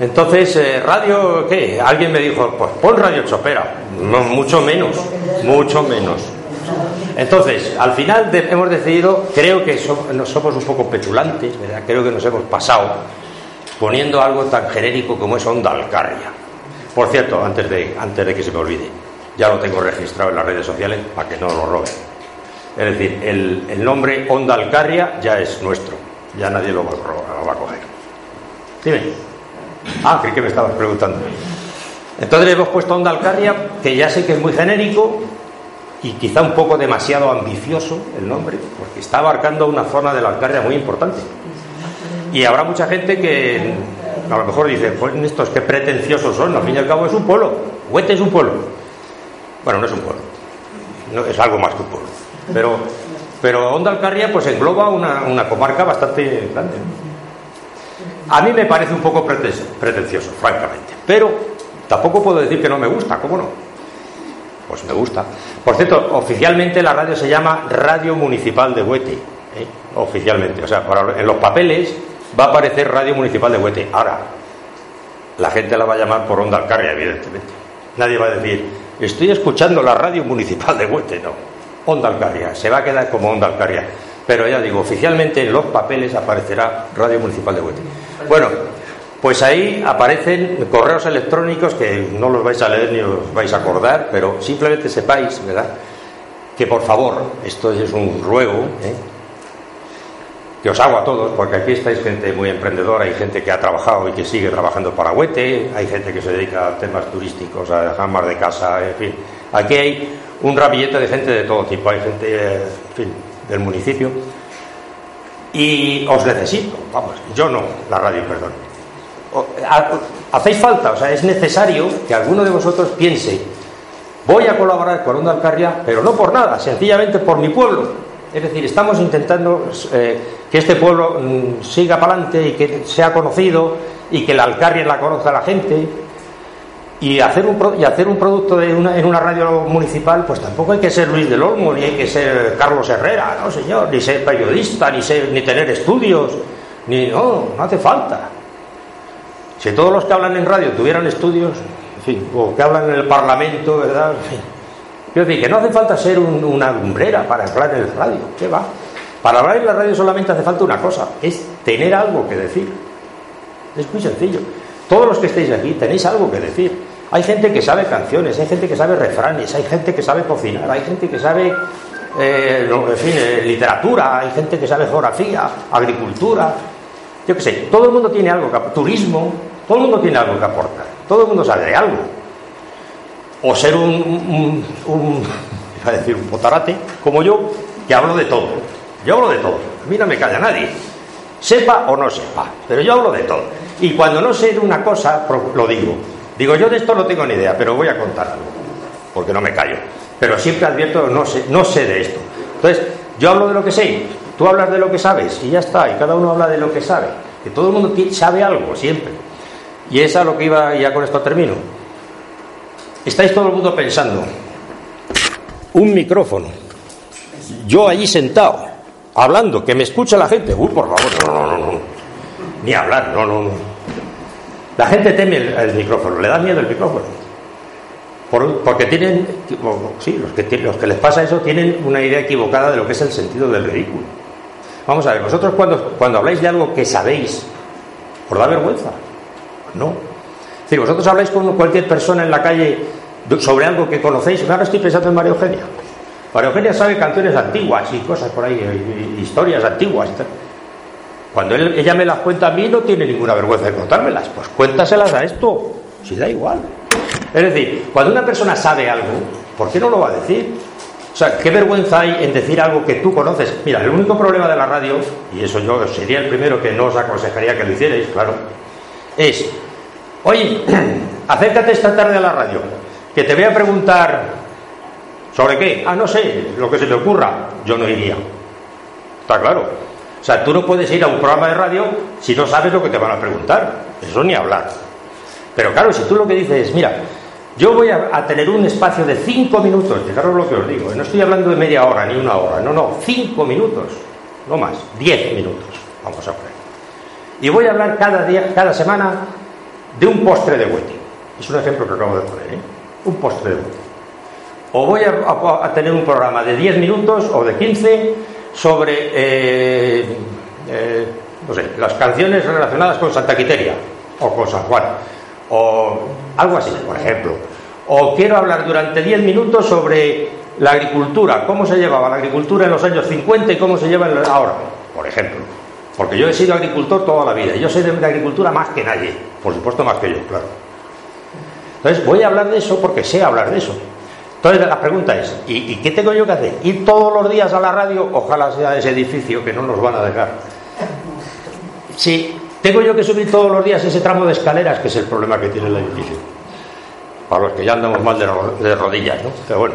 Entonces, eh, radio, ¿qué? Alguien me dijo, pues pon Radio Chopera. No, mucho menos, mucho menos. Entonces, al final hemos decidido, creo que somos, somos un poco petulantes, ¿verdad? Creo que nos hemos pasado poniendo algo tan genérico como es Onda Alcarria. Por cierto, antes de, antes de que se me olvide, ya lo tengo registrado en las redes sociales para que no lo roben. Es decir, el, el nombre Onda Alcarria ya es nuestro, ya nadie lo va, a coger. Dime. Ah, creí que me estabas preguntando. Entonces hemos puesto Onda Alcarria, que ya sé que es muy genérico y quizá un poco demasiado ambicioso el nombre, porque está abarcando una zona de la Alcarria muy importante. Y habrá mucha gente que a lo mejor dice, pues estos qué pretenciosos son, al fin y al cabo es un pueblo. Huete es un pueblo. Bueno, no es un no, es algo más que un pueblo. Pero, pero Onda Alcarria pues engloba una, una comarca bastante grande. A mí me parece un poco pretencioso, francamente. Pero tampoco puedo decir que no me gusta, ¿cómo no? Pues me gusta. Por cierto, oficialmente la radio se llama Radio Municipal de Huete. ¿eh? Oficialmente. O sea, en los papeles va a aparecer Radio Municipal de Huete. Ahora, la gente la va a llamar por Onda Alcarria, evidentemente. Nadie va a decir, estoy escuchando la Radio Municipal de Huete. No. Onda Alcarria. Se va a quedar como Onda Alcarria. Pero ya digo, oficialmente en los papeles aparecerá Radio Municipal de Huete. Bueno, pues ahí aparecen correos electrónicos que no los vais a leer ni os vais a acordar, pero simplemente sepáis, ¿verdad? Que por favor, esto es un ruego, ¿eh? que os hago a todos, porque aquí estáis gente muy emprendedora, hay gente que ha trabajado y que sigue trabajando para Huete, hay gente que se dedica a temas turísticos, a dejar más de casa, en fin. Aquí hay un ramillete de gente de todo tipo, hay gente, en fin, del municipio. Y os necesito, vamos, yo no, la radio, perdón. Hacéis falta, o sea, es necesario que alguno de vosotros piense, voy a colaborar con Onda Alcarria, pero no por nada, sencillamente por mi pueblo, es decir, estamos intentando eh, que este pueblo mm, siga para adelante y que sea conocido y que la Alcarria la conozca la gente. Y hacer un, y hacer un producto en una radio municipal, pues tampoco hay que ser Luis del Olmo, ni hay que ser Carlos Herrera, no señor, ni ser periodista, ni, ser, ni tener estudios, ni no, no hace falta. Si todos los que hablan en radio tuvieran estudios, en fin, o que hablan en el Parlamento, ¿verdad? En fin, Quiero decir que no hace falta ser una lumbrera para hablar en la radio. ¿Qué va? Para hablar en la radio solamente hace falta una cosa, es tener algo que decir. Es muy sencillo. Todos los que estéis aquí tenéis algo que decir. Hay gente que sabe canciones, hay gente que sabe refranes, hay gente que sabe cocinar, hay gente que sabe eh, en fin, eh, literatura, hay gente que sabe geografía, agricultura, yo qué sé, todo el mundo tiene algo que turismo, todo el mundo tiene algo que aportar, todo el mundo sabe de algo o ser un, un, *laughs* a decir, un potarate como yo, que hablo de todo. Yo hablo de todo. A mí no me calla nadie. Sepa o no sepa, pero yo hablo de todo. Y cuando no sé de una cosa, lo digo. Digo, yo de esto no tengo ni idea, pero voy a contar algo, porque no me callo. Pero siempre advierto, no sé, no sé de esto. Entonces, yo hablo de lo que sé, tú hablas de lo que sabes, y ya está, y cada uno habla de lo que sabe. Que todo el mundo sabe algo, siempre. Y esa es lo que iba, ya con esto termino estáis todo el mundo pensando, un micrófono, yo allí sentado, hablando, que me escucha la gente, uy, por favor, no, no, no, ni hablar, no, no, no. La gente teme el, micrófono, le da miedo el micrófono. porque tienen, sí, los que, les pasa eso tienen una idea equivocada de lo que es el sentido del ridículo. Vamos a ver, vosotros cuando, cuando habláis de algo que sabéis, ¿os da vergüenza? No, decir, vosotros habláis con cualquier persona en la calle sobre algo que conocéis. Ahora estoy pensando en María Eugenia. María Eugenia sabe canciones antiguas y cosas por ahí, historias antiguas. Cuando ella me las cuenta a mí, no tiene ninguna vergüenza de contármelas. Pues cuéntaselas a esto, si da igual. Es decir, cuando una persona sabe algo, ¿por qué no lo va a decir? O sea, ¿qué vergüenza hay en decir algo que tú conoces? Mira, el único problema de la radio, y eso yo sería el primero que no os aconsejaría que lo hicierais, claro, es Oye, *clears throat* acércate esta tarde a la radio, que te voy a preguntar sobre qué. Ah, no sé, lo que se te ocurra. Yo no iría. Está claro. O sea, tú no puedes ir a un programa de radio si no sabes lo que te van a preguntar. Eso ni hablar. Pero claro, si tú lo que dices es, mira, yo voy a, tener un espacio de cinco minutos, fijaros lo que os digo, no estoy hablando de media hora ni una hora, no, no, cinco minutos, no más, diez minutos, vamos a poner. Y voy a hablar cada día, cada semana de un postre de huete. Es un ejemplo que acabo de poner, ¿eh? Un postre de huete. O voy a, tener un programa de 10 minutos o de 15 sobre, eh, eh, no sé, las canciones relacionadas con Santa Quiteria o con San Juan, o algo así, por ejemplo. O quiero hablar durante 10 minutos sobre la agricultura, cómo se llevaba la agricultura en los años 50 y cómo se lleva ahora, por ejemplo. Porque yo he sido agricultor toda la vida, yo sé de agricultura más que nadie, por supuesto más que yo, claro. Entonces voy a hablar de eso porque sé hablar de eso. Entonces la pregunta es, ¿y, qué tengo yo que hacer? ¿Ir todos los días a la radio? Ojalá sea ese edificio que no nos van a dejar. Si tengo yo que subir todos los días ese tramo de escaleras, que es el problema que tiene el edificio. Para los que ya andamos mal de, rodillas, ¿no? Pero bueno,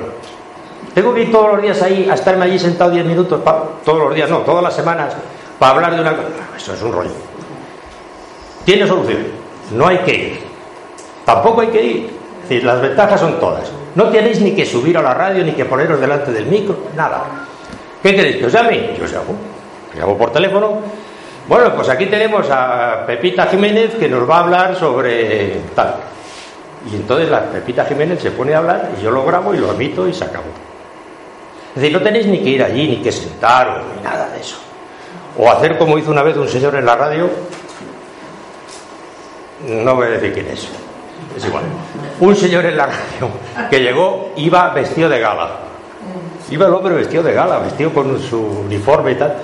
tengo que ir todos los días ahí a estarme allí sentado 10 minutos, todos los días, no, todas las semanas, para hablar de una cosa. Eso es un rollo. Tiene solución. No hay que ir. Tampoco hay que ir. Es decir, las ventajas son todas. No tenéis ni que subir a la radio, ni que poneros delante del micro, nada. ¿Qué queréis? ¿Que os llame? Yo os llamo. Os llamo por teléfono. Bueno, pues aquí tenemos a Pepita Jiménez que nos va a hablar sobre tal. Y entonces la Pepita Jiménez se pone a hablar y yo lo grabo y lo emito y se acabó. Es decir, no tenéis ni que ir allí, ni que sentaros, ni nada de eso. O hacer como hizo una vez un señor en la radio, no voy a decir quién es, es igual. Un señor en la radio que llegó, iba vestido de gala. Iba el hombre vestido de gala, vestido con su uniforme y tal.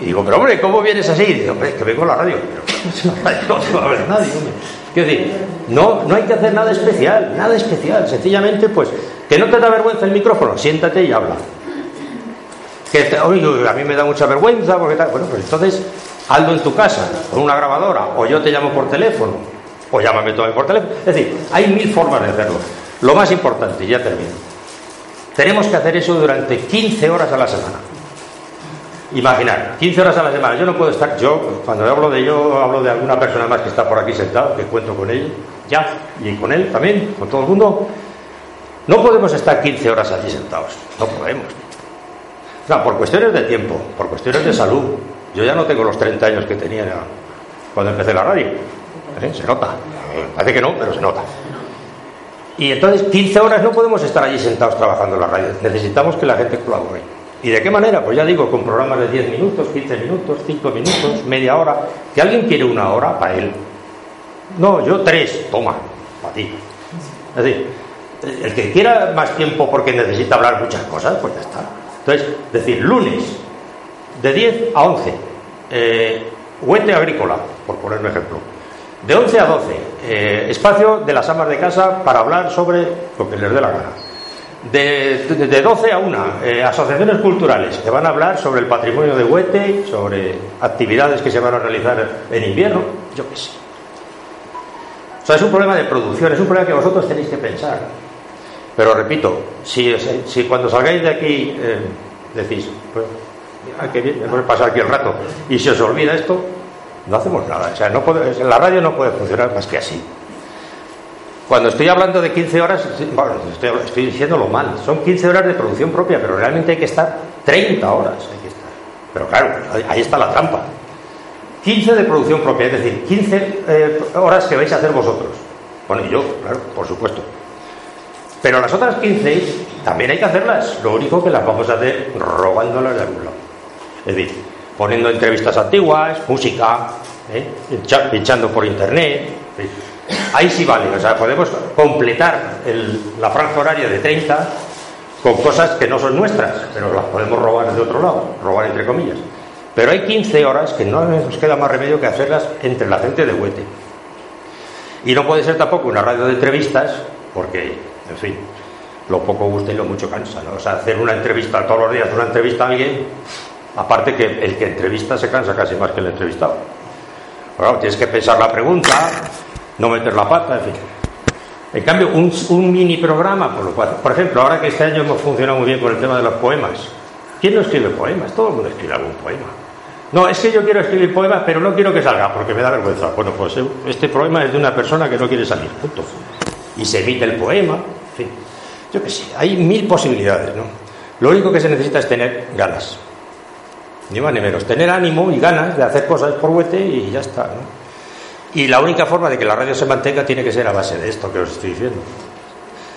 Y digo, pero hombre, ¿cómo vienes así? Y digo, hombre, es que vengo a la radio. Pero *laughs* no nadie. Quiero decir, no, no hay que hacer nada especial, nada especial. Sencillamente, pues, que no te da vergüenza el micrófono, siéntate y habla. Que a mí me da mucha vergüenza, porque tal. Bueno, pues entonces, hazlo en tu casa, con una grabadora, o yo te llamo por teléfono, o llámame tú por teléfono. Es decir, hay mil formas de hacerlo. Lo más importante, y ya termino, tenemos que hacer eso durante 15 horas a la semana. Imaginar, 15 horas a la semana. Yo no puedo estar, yo, cuando hablo de yo, hablo de alguna persona más que está por aquí sentado, que cuento con él, ya, y con él también, con todo el mundo. No podemos estar 15 horas allí sentados, no podemos. O sea, por cuestiones de tiempo, por cuestiones de salud. Yo ya no tengo los 30 años que tenía cuando empecé la radio. ¿Eh? Se nota. Parece que no, pero se nota. Y entonces 15 horas no podemos estar allí sentados trabajando en la radio. Necesitamos que la gente colabore. ¿Y de qué manera? Pues ya digo, con programas de 10 minutos, 15 minutos, 5 minutos, media hora. Que alguien quiere una hora para él. No, yo tres, toma, para ti. Es decir, el que quiera más tiempo porque necesita hablar muchas cosas, pues ya está. Entonces, decir, lunes, de 10 a 11, eh, huete agrícola, por poner un ejemplo. De 11 a 12, eh, espacio de las amas de casa para hablar sobre lo que les dé la gana. De, 12 a 1, eh, asociaciones culturales que van a hablar sobre el patrimonio de Huete, sobre actividades que se van a realizar en invierno, yo qué sé. O sea, es un problema de producción, es un problema que vosotros tenéis que pensar. Pero repito, si, si cuando salgáis de aquí eh, decís, pues, que bien, pasar aquí el rato, y se os olvida esto, no hacemos nada. O sea, no puede, la radio no puede funcionar más que así. Cuando estoy hablando de 15 horas, bueno, estoy, estoy diciéndolo mal. Son 15 horas de producción propia, pero realmente hay que estar 30 horas. Hay que estar. Pero claro, ahí está la trampa. 15 de producción propia, es decir, 15 eh, horas que vais a hacer vosotros. Bueno, y yo, claro, por supuesto. Pero las otras 15 también hay que hacerlas. Lo único que las vamos a hacer robándolas de algún lado. Es decir, poniendo entrevistas antiguas, música, ¿eh? pinchando por internet. Ahí sí vale, o sea, podemos completar la franja horaria de 30 con cosas que no son nuestras, pero las podemos robar de otro lado, robar entre comillas. Pero hay 15 horas que no nos queda más remedio que hacerlas entre la gente de Huete. Y no puede ser tampoco una radio de entrevistas, porque, en fin, lo poco gusta y lo mucho cansa, ¿no? O sea, hacer una entrevista todos los días, una entrevista a alguien, Aparte que el que entrevista se cansa casi más que el entrevistado. Bueno, tienes que pensar la pregunta, no meter la pata, en fin. En cambio, un, mini programa, por, lo cual, por ejemplo, ahora que este año hemos funcionado muy bien con el tema de los poemas, ¿quién no escribe poemas? Todo el mundo escribe algún poema. No, es que yo quiero escribir poemas, pero no quiero que salga porque me da vergüenza. Bueno, pues eh, este poema es de una persona que no quiere salir, punto. Y se emite el poema, en fin. Yo qué sé, hay mil posibilidades, ¿no? Lo único que se necesita es tener ganas. Ni más ni menos. Tener ánimo y ganas de hacer cosas por huete y ya está. Y la única forma de que la radio se mantenga tiene que ser a base de esto que os estoy diciendo.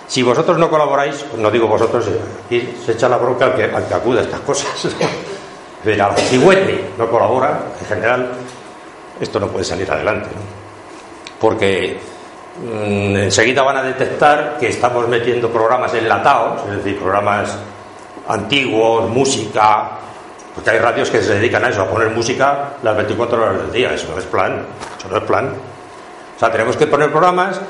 Si vosotros no colaboráis, no digo vosotros, eh, aquí se echa la bronca al que, al que acude a estas cosas. *laughs* Pero si Huete no colabora, en general, esto no puede salir adelante. Porque mm, enseguida van a detectar que estamos metiendo programas enlatados, es decir, programas antiguos, música, porque hay radios que se dedican a eso, a poner música las 24 horas del día. Eso no es plan. Eso no es plan. O sea, tenemos que poner programas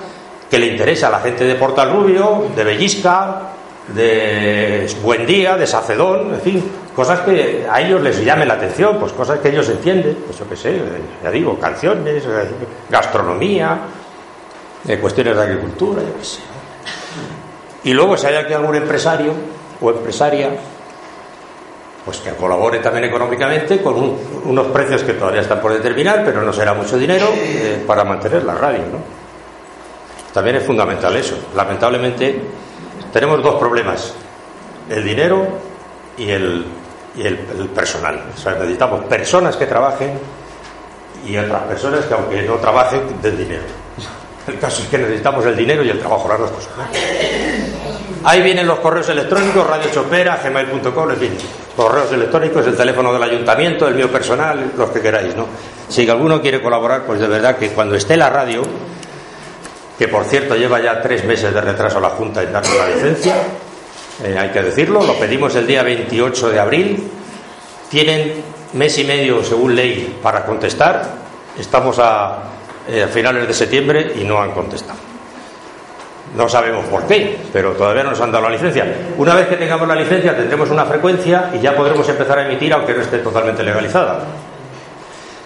que le interesa a la gente de Portal Rubio, de Bellisca, de Buen Día, de Sacedón, en fin, cosas que a ellos les llamen la atención, pues cosas que ellos entienden, pues yo qué sé, ya digo, canciones, gastronomía, eh, cuestiones de agricultura, yo qué sé. Y luego, si hay aquí algún empresario o empresaria pues que colabore también económicamente con unos precios que todavía están por determinar, pero no será mucho dinero eh, para mantener la radio. ¿no? También es fundamental eso. Lamentablemente tenemos dos problemas, el dinero y el, y el, personal. O sea, necesitamos personas que trabajen y otras personas que aunque no trabajen, den dinero. El caso es que necesitamos el dinero y el trabajo, las dos cosas. Ahí vienen los correos electrónicos, radiochopera, gmail.com, en fin, correos electrónicos, el teléfono del ayuntamiento, el mío personal, los que queráis, ¿no? Si alguno quiere colaborar, pues de verdad que cuando esté la radio, que por cierto lleva ya tres meses de retraso la Junta en darnos la licencia, eh, hay que decirlo, lo pedimos el día 28 de abril, tienen mes y medio, según ley, para contestar. Estamos a, eh, a finales de septiembre y no han contestado. No sabemos por qué, pero todavía no nos han dado la licencia. Una vez que tengamos la licencia tendremos una frecuencia y ya podremos empezar a emitir aunque no esté totalmente legalizada.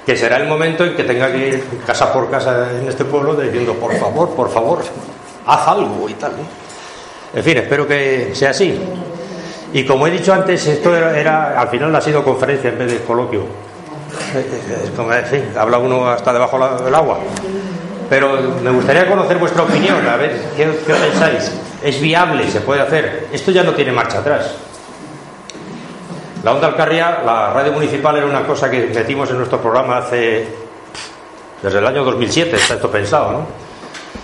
Que será el momento en que tenga que ir casa por casa en este pueblo diciendo, por favor, por favor, haz algo y tal. En fin, espero que sea así. Y como he dicho antes, esto era, al final ha sido conferencia en vez de coloquio. Es como, en fin, habla uno hasta debajo del agua. Pero me gustaría conocer vuestra opinión, a ver, ¿qué, pensáis? ¿Es viable? ¿Se puede hacer? Esto ya no tiene marcha atrás. La Onda Alcarria, la radio municipal, era una cosa que metimos en nuestro programa hace. desde el año 2007, está esto pensado, ¿no?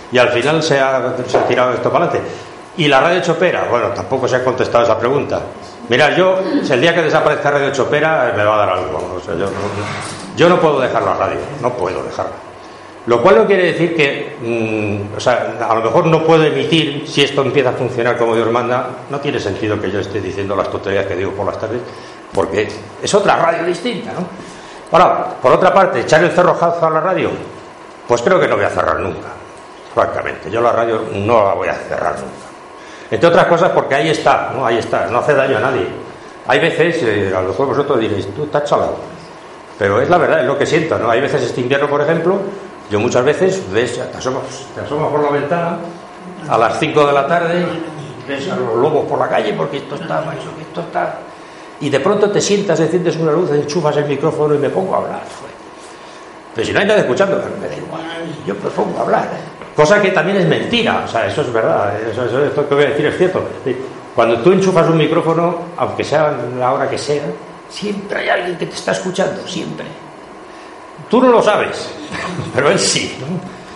Y al final se ha, tirado esto para adelante. ¿Y la radio Chopera? Bueno, tampoco se ha contestado esa pregunta. Mira, yo, si el día que desaparezca Radio Chopera, me va a dar algo. Yo no puedo dejar la radio, no puedo dejarla. Lo cual no quiere decir que, mmm, o sea, a lo mejor no puedo emitir si esto empieza a funcionar como Dios manda. No tiene sentido que yo esté diciendo las tonterías que digo por las tardes, porque es otra radio distinta, ¿no? Ahora, por otra parte, echar el cerrojazo a la radio, pues creo que no voy a cerrar nunca, francamente. Yo la radio no la voy a cerrar nunca. Entre otras cosas porque ahí está, ¿no? Ahí está, no hace daño a nadie. Hay veces, eh, a lo mejor vosotros diréis, tú estás chalado. Pero es la verdad, es lo que siento, ¿no? Hay veces este invierno, por ejemplo, yo muchas veces ves, te asomas, te asomas por la ventana a las 5 de la tarde, ves a los lobos por la calle porque esto está, que esto está. Y de pronto te sientas, enciendes una luz, enchufas el micrófono y me pongo a hablar. Pero si no hay nadie escuchando, me da igual, yo me pongo a hablar. Cosa que también es mentira, o sea, eso es verdad, eso, esto que voy a decir es cierto. Cuando tú enchufas un micrófono, aunque sea la hora que sea, siempre hay alguien que te está escuchando, siempre. Tú no lo sabes, pero él sí.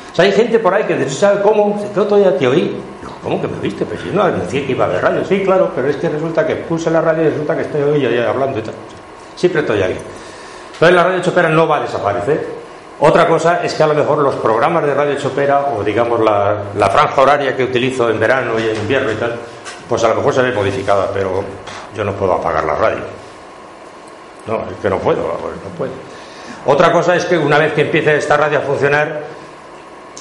O sea, hay gente por ahí que no sabe cómo, el otro día te oí. ¿Cómo que me viste? Pues si no, decía que iba a ver radio. Sí, claro, pero es que resulta que puse la radio y resulta que estoy hoy hablando y tal. Siempre estoy ahí. Entonces la radio chopera no va a desaparecer. Otra cosa es que a lo mejor los programas de radio chopera o digamos la, la franja horaria que utilizo en verano y en invierno y tal, pues a lo mejor se ve modificada, pero yo no puedo apagar la radio. No, es que no puedo, no puedo. Otra cosa es que una vez que empiece esta radio a funcionar,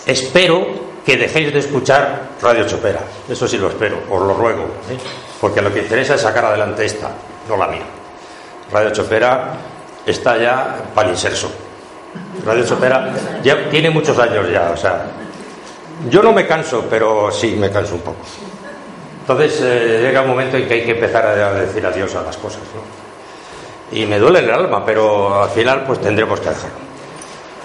espero que dejéis de escuchar Radio Chopera. Eso sí lo espero, os lo ruego. ¿eh? Porque lo que interesa es sacar adelante esta, no la mía. Radio Chopera está ya para el inserso. Radio Chopera ya tiene muchos años ya, o sea, yo no me canso, pero sí me canso un poco. Entonces eh, llega un momento en que hay que empezar a decir adiós a las cosas, ¿no? Y me duele el alma, pero al final pues tendremos que dejarlo.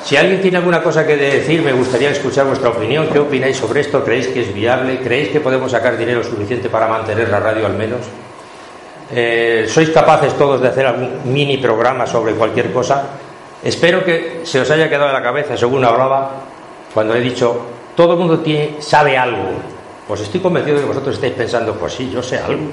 Si alguien tiene alguna cosa que decir, me gustaría escuchar vuestra opinión. ¿Qué opináis sobre esto? ¿Creéis que es viable? ¿Creéis que podemos sacar dinero suficiente para mantener la radio al menos? Eh, ¿Sois capaces todos de hacer algún mini programa sobre cualquier cosa? Espero que se os haya quedado en la cabeza, según hablaba, cuando he dicho, todo el mundo tiene, sabe algo. Pues estoy convencido de que vosotros estáis pensando, pues sí, yo sé algo.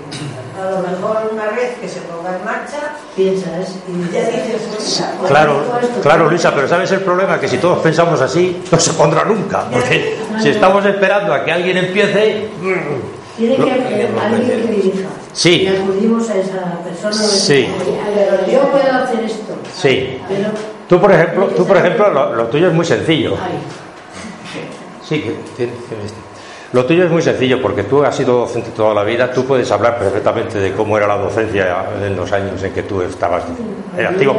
A lo mejor vez que se ponga en marcha, piensas y ya dices, pues, Claro, claro, Luisa, pero ¿sabes el problema? Que si todos pensamos así, no se pondrá nunca. Porque si estamos esperando a que alguien empiece. Tiene que haber alguien que dirija. Sí. Y acudimos a esa persona. Sí. Pero yo puedo hacer esto. Sí. Pero Tú, por ejemplo, tú, por ejemplo lo, lo tuyo es muy sencillo. Sí, que. Lo tuyo es muy sencillo porque tú has sido docente toda la vida, tú puedes hablar perfectamente de cómo era la docencia en los años en que tú estabas en activo.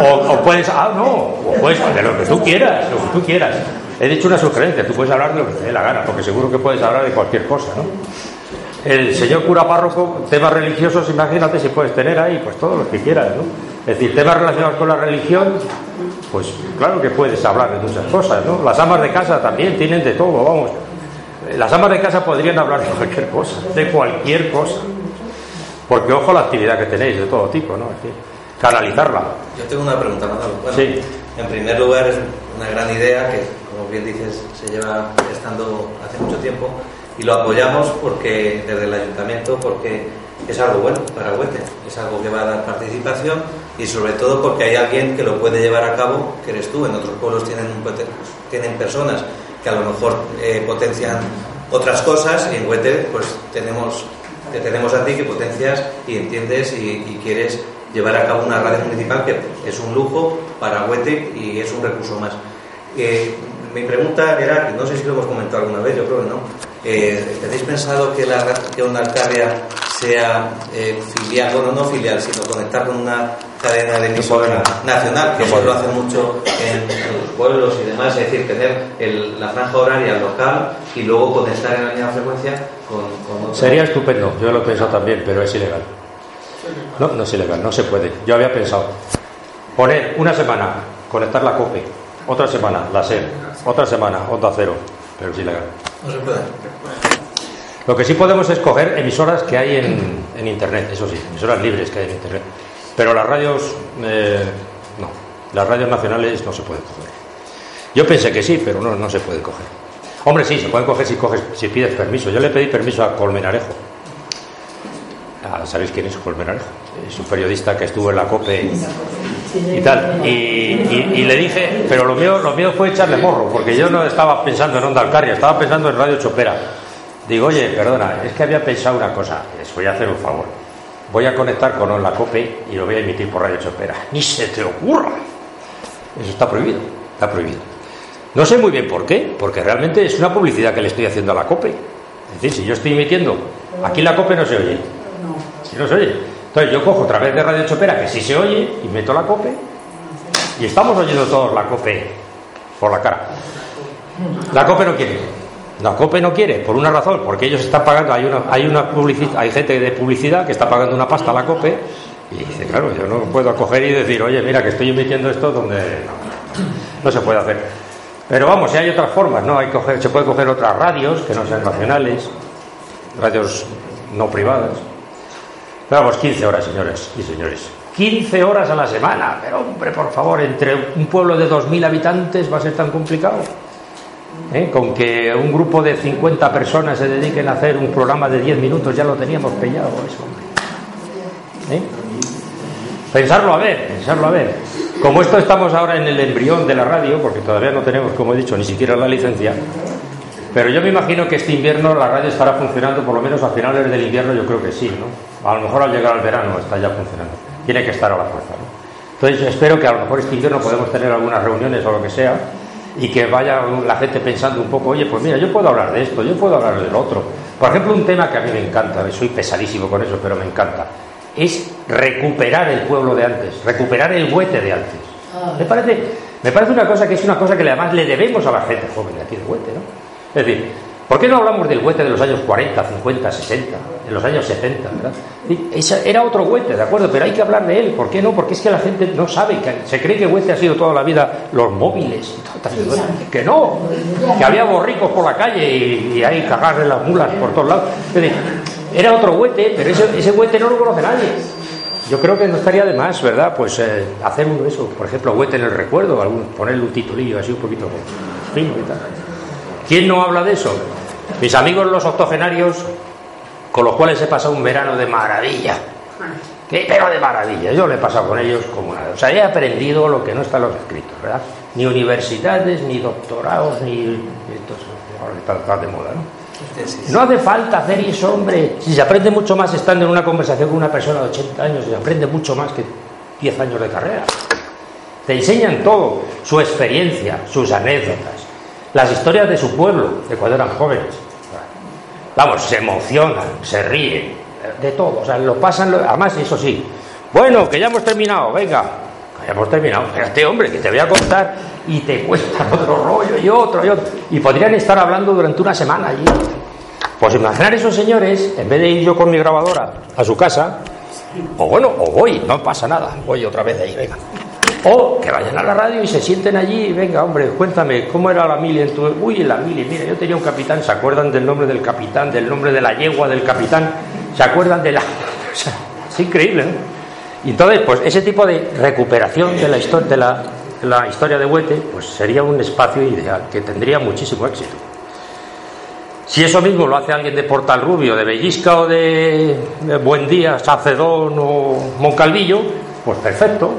O, o puedes, ah, no, o puedes, de lo que tú quieras, lo que tú quieras. He dicho una sugerencia, tú puedes hablar de lo que te dé la gana, porque seguro que puedes hablar de cualquier cosa, ¿no? El señor cura párroco, temas religiosos, imagínate si puedes tener ahí, pues todo lo que quieras, ¿no? Es decir, temas relacionados con la religión, pues claro que puedes hablar de muchas cosas, ¿no? Las amas de casa también tienen de todo, vamos. Las amas de casa podrían hablar de cualquier cosa, de cualquier cosa. Porque ojo la actividad que tenéis de todo tipo, ¿no? Es decir, canalizarla. Yo tengo una pregunta, Manolo. Bueno, Sí. En primer lugar, es una gran idea que, como bien dices, se lleva estando hace mucho tiempo y lo apoyamos porque desde el ayuntamiento porque es algo bueno para Huete, es algo que va a dar participación y sobre todo porque hay alguien que lo puede llevar a cabo, que eres tú. En otros pueblos tienen, tienen personas que a lo mejor eh, potencian otras cosas y en Huete pues tenemos te tenemos a ti que potencias y entiendes y, quieres llevar a cabo una radio municipal que es un lujo para Huete y es un recurso más. Eh, mi pregunta era, no sé si lo hemos comentado alguna vez, yo creo que no, eh, ¿tenéis pensado que, la, que una Alcarria sea eh, filial, bueno, no filial, sino conectar con una cadena de emisora nacional, que eso lo hace mucho en, los pueblos y demás, es decir, tener el, la franja horaria local y luego conectar en la misma frecuencia con, con otro. Sería estupendo, yo lo he pensado también, pero es ilegal. No, no es ilegal, no se puede. Yo había pensado poner una semana, conectar la COPE, otra semana la SER, otra semana Onda Cero, pero es ilegal. No se puede. Lo que sí podemos es coger emisoras que hay en, en Internet, eso sí, emisoras libres que hay en Internet. Pero las radios, eh, no, las radios nacionales no se pueden coger. Yo pensé que sí, pero no, no se puede coger. Hombre, sí, se pueden coger si, coges, si pides permiso. Yo le pedí permiso a Colmenarejo. Ah, ¿Sabéis quién es Colmenarejo? Es un periodista que estuvo en la COPE y tal. Y, le dije, pero lo mío, lo mío fue echarle morro, porque yo no estaba pensando en Onda Alcarria, estaba pensando en Radio Chopera. Digo, oye, perdona, es que había pensado una cosa, les voy a hacer un favor. Voy a conectar con la COPE y lo voy a emitir por Radio Chopera. Ni se te ocurra. Eso está prohibido, está prohibido. No sé muy bien por qué, porque realmente es una publicidad que le estoy haciendo a la COPE. Es decir, si yo estoy emitiendo, aquí la COPE no se oye. Si no se oye. Entonces yo cojo otra vez de Radio Chopera, que sí se oye, y meto la COPE, y estamos oyendo todos la COPE por la cara. La COPE no quiere. La COPE no quiere, por una razón, porque ellos están pagando, hay una, hay una publici- hay gente de publicidad que está pagando una pasta a la COPE, y dice, claro, yo no puedo acoger y decir, oye, mira que estoy emitiendo esto donde no, se puede hacer. Pero vamos, si hay otras formas, ¿no? Hay coger, se puede coger otras radios que no sean nacionales, radios no privadas. Vamos, 15 horas, señores y señores. 15 horas a la semana. Pero hombre, por favor, entre un pueblo de 2.000 habitantes va a ser tan complicado. ¿Eh? Con que un grupo de 50 personas se dediquen a hacer un programa de 10 minutos, ya lo teníamos pillado eso. ¿Eh? Pensarlo a ver, pensarlo a ver. Como esto estamos ahora en el embrión de la radio, porque todavía no tenemos, como he dicho, ni siquiera la licencia, pero yo me imagino que este invierno la radio estará funcionando, por lo menos a finales del invierno yo creo que sí, ¿no? A lo mejor al llegar al verano está ya funcionando. Tiene que estar a la fuerza, ¿no? Entonces espero que a lo mejor este invierno podemos tener algunas reuniones o lo que sea y que vaya la gente pensando un poco, oye, pues mira, yo puedo hablar de esto, yo puedo hablar del otro. Por ejemplo, un tema que a mí me encanta, soy pesadísimo con eso, pero me encanta, es recuperar el pueblo de antes, recuperar el huete de antes. Me parece, me parece una cosa que es una cosa que además le debemos a la gente joven de aquí de huete, ¿no? Es decir, ¿por qué no hablamos del huete de los años 40, 50, 60, de los años 70, ¿verdad? Esa- era otro huete, ¿de acuerdo? Pero hay que hablar de él. ¿Por qué no? Porque es que la gente no sabe, que se cree que huete ha sido toda la vida los móviles. Que no, que había borricos por la calle y, y hay cagar de las mulas por todos lados. Era otro huete, pero ese, ese huete no lo conoce nadie. Yo creo que no estaría de más, ¿verdad? Pues eh, hacer uno de eso, por ejemplo, huete en el recuerdo, algún, ponerle un titulillo así un poquito fino y tal. ¿Quién no habla de eso? Mis amigos los octogenarios, con los cuales he pasado un verano de maravilla. ¿Qué? Pero de maravilla. Yo le he pasado con ellos como nada. O sea, he aprendido lo que no está en los escritos, ¿verdad? Ni universidades, ni doctorados, ni... Esto es- ahora está, está de moda, ¿no? No hace falta hacer eso, hombre. Si se aprende mucho más estando en una conversación con una persona de 80 años, se aprende mucho más que 10 años de carrera. Te enseñan todo, su experiencia, sus anécdotas, las historias de su pueblo, de cuando eran jóvenes. Vamos, se emocionan, se ríen, de todo. O sea, lo pasan, lo- además, eso sí. Bueno, que ya hemos terminado, venga. Que ya hemos terminado. Espérate, hombre, que te voy a contar y te cuentan *laughs* otro rollo y otro y otro. Y podrían estar hablando durante una semana allí. Pues imaginar esos señores, en vez de ir yo con mi grabadora a su casa, o bueno, o voy, no pasa nada, voy otra vez ahí, venga. O que vayan a la radio y se sienten allí, venga, hombre, cuéntame, ¿cómo era la mili en tu... Uy, la mili, mira, yo tenía un capitán, ¿se acuerdan del nombre del capitán, del nombre de la yegua del capitán? ¿Se acuerdan de la...? *laughs* O sea, es increíble, ¿no? Entonces, pues ese tipo de recuperación de la, historia de la, historia de Huete, pues sería un espacio ideal, que tendría muchísimo éxito. Si eso mismo lo hace alguien de Portal Rubio, de Bellisca o de, de Buendía, Sacedón o Moncalvillo, pues perfecto.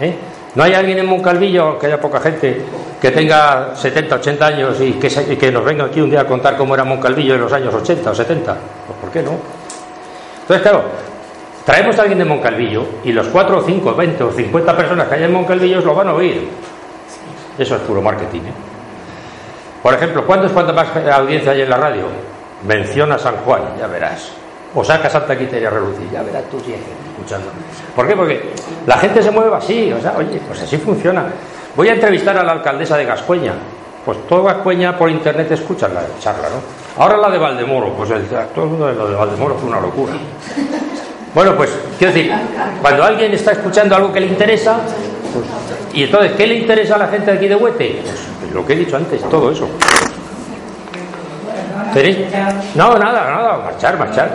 ¿eh? No hay alguien en Moncalvillo, que haya poca gente, que tenga 70, 80 años y que, nos venga aquí un día a contar cómo era Moncalvillo en los años 80 o 70. Pues ¿por qué no? Entonces, claro, traemos a alguien de Moncalvillo y los 4 o 5, 20 o 50 personas que hay en Moncalvillo lo van a oír. Eso es puro marketing. ¿eh? Por ejemplo, ¿cuánto es más audiencia hay en la radio? Menciona San Juan, ya verás. O saca Santa Quiteria a relucir, ya verás tú si escuchando. ¿Por qué? Porque la gente se mueve así, o sea, oye, pues así funciona. Voy a entrevistar a la alcaldesa de Gascueña. Pues toda Gascueña por internet escucha la charla, ¿no? Ahora la de Valdemoro, pues el, todo el mundo de Valdemoro fue una locura. Bueno, pues quiero decir, cuando alguien está escuchando algo que le interesa, pues, y entonces, ¿qué le interesa a la gente de aquí de Huete? Pues lo que he dicho antes, todo eso. No, nada, nada, marchar, marchar.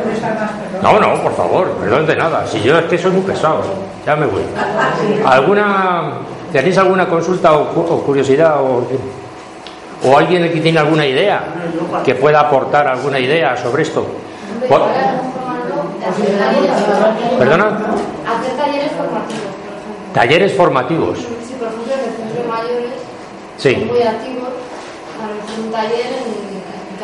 No, no, por favor, perdón de nada. Si yo es que soy muy pesado, ya me voy. ¿Alguna, ¿Tenéis alguna consulta o, o curiosidad o, o alguien aquí tiene alguna idea que pueda aportar alguna idea sobre esto? Por- ¿Perdona? Hacer talleres formativos. Talleres. Si, por ejemplo, en el centro de mayores Sí. muy activos, un taller en-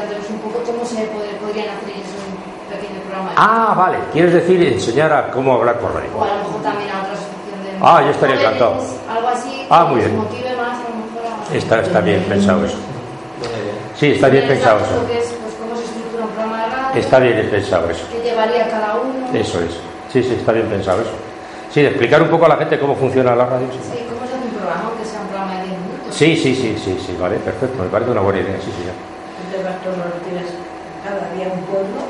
explicándoles un poco cómo se pod- podrían hacer ellos un pequeño programa. Ah, vale. ¿Quieres decir enseñar a cómo hablar por radio? O a lo mejor también a otra asociación de Ah, yo estaría encantado. Algo así Ah, que muy les bien. motive más a lo mejor a... Está, está bien pensado eso. Sí, está bien pensado eso. que es, pues, cómo se estructura un programa de radio, Está bien pensado eso. qué llevaría cada uno, Eso es. Sí, sí, está bien pensado eso. Sí, de explicar un poco a la gente cómo funciona la radio. sí. sí, cómo se hace un programa, aunque sea un programa de 10 minutos. Sí, sí, sí, sí, sí, vale, perfecto. Me parece una buena idea, sí, sí. ya. Entonces vas todos los días, cada día un pueblo,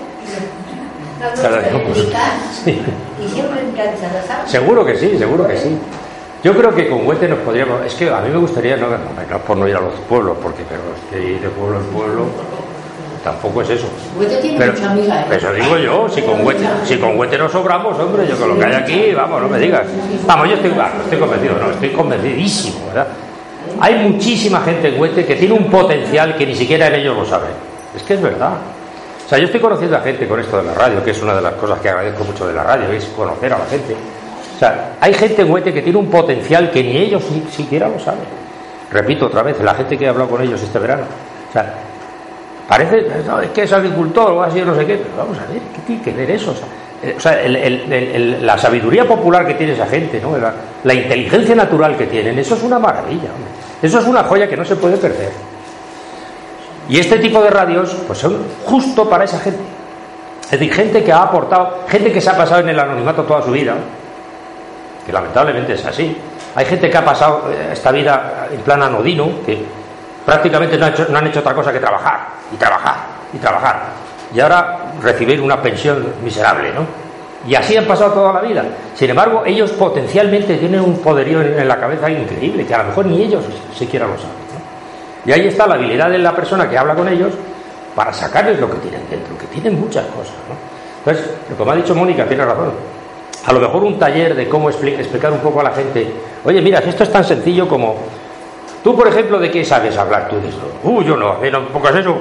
Dando Cada día un pueblo. experiencias. Sí. y siempre enganchadas, ¿sabes? Seguro que sí, seguro que sí. Yo creo que con Huete nos podríamos. Es que a mí me gustaría, no, no, por no ir a los pueblos, porque pero es que ir de pueblo en pueblo tampoco es eso. Huete tiene Pero, mucha amiga, ¿eh? eso digo yo, si con, Huete, si con Huete no sobramos, hombre, yo con lo que hay aquí, vamos, no me digas. Vamos, yo estoy, estoy convencido, no, estoy convencidísimo, ¿verdad? Hay muchísima gente en Huete que tiene un potencial que ni siquiera en ellos lo saben. Es que es verdad. O sea, yo estoy conociendo a gente con esto de la radio, que es una de las cosas que agradezco mucho de la radio, es conocer a la gente. O sea, hay gente en Huete que tiene un potencial que ni ellos ni siquiera lo saben. Repito otra vez, la gente que he hablado con ellos este verano. O sea, Parece, no, es que es agricultor o así, no sé qué, pero vamos a ver, ¿qué tiene que ver eso? O sea, eh, el- el- el- la sabiduría popular que tiene esa gente, ¿no? la, la inteligencia natural que tienen, eso es una maravilla, hombre. Eso es una joya que no se puede perder. Y este tipo de radios, pues son justo para esa gente. Es decir, gente que ha aportado, gente que se ha pasado en el anonimato toda su vida, que lamentablemente es así. Hay gente que ha pasado eh, esta vida en plan anodino, que prácticamente no, no han hecho otra cosa que trabajar, y trabajar, y trabajar. Y ahora recibir una pensión miserable, ¿no? Y así han pasado toda la vida. Sin embargo, ellos potencialmente tienen un poderío en, la cabeza increíble, que a lo mejor ni ellos siquiera lo saben. Y ahí está la habilidad de la persona que habla con ellos para sacarles lo que tienen dentro, que tienen muchas cosas. ¿no? Entonces, como ha dicho Mónica, tiene razón. A lo mejor un taller de cómo expli- explicar un poco a la gente, oye, mira, esto es tan sencillo como, tú, por ejemplo, ¿de qué sabes hablar tú de esto? Uh, yo no, ¿eh? no poco es eso.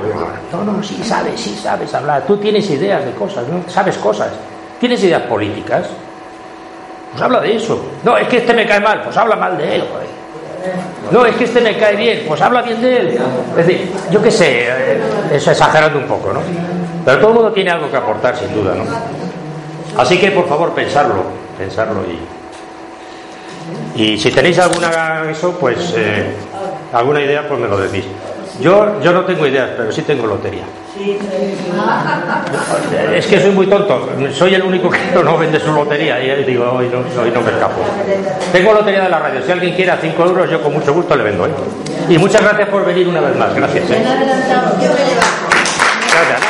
No, no, sí sabes, sí sabes hablar. Tú tienes ideas de cosas, ¿no? sabes cosas. ¿Tienes ideas políticas? Pues habla de eso. No, es que este me cae mal, pues habla mal de él, joder. No, es que este me cae bien, pues habla bien de él. Es decir, yo qué sé, eh, eso exagerando un poco, ¿no? Pero todo el mundo tiene algo que aportar, sin duda, ¿no? Así que, por favor, pensarlo, pensarlo y... Y si tenéis alguna eso, pues eh, alguna idea, pues me lo decís. Yo, yo no tengo ideas, pero sí tengo lotería. *laughs* Es que soy muy tonto, soy el único que no vende su lotería y digo, hoy no, hoy no me escapo. Tengo lotería de la radio, si alguien quiere a 5 euros, yo con mucho gusto le vendo. ¿eh? Y muchas gracias por venir una vez más, gracias. ¿eh? Gracias.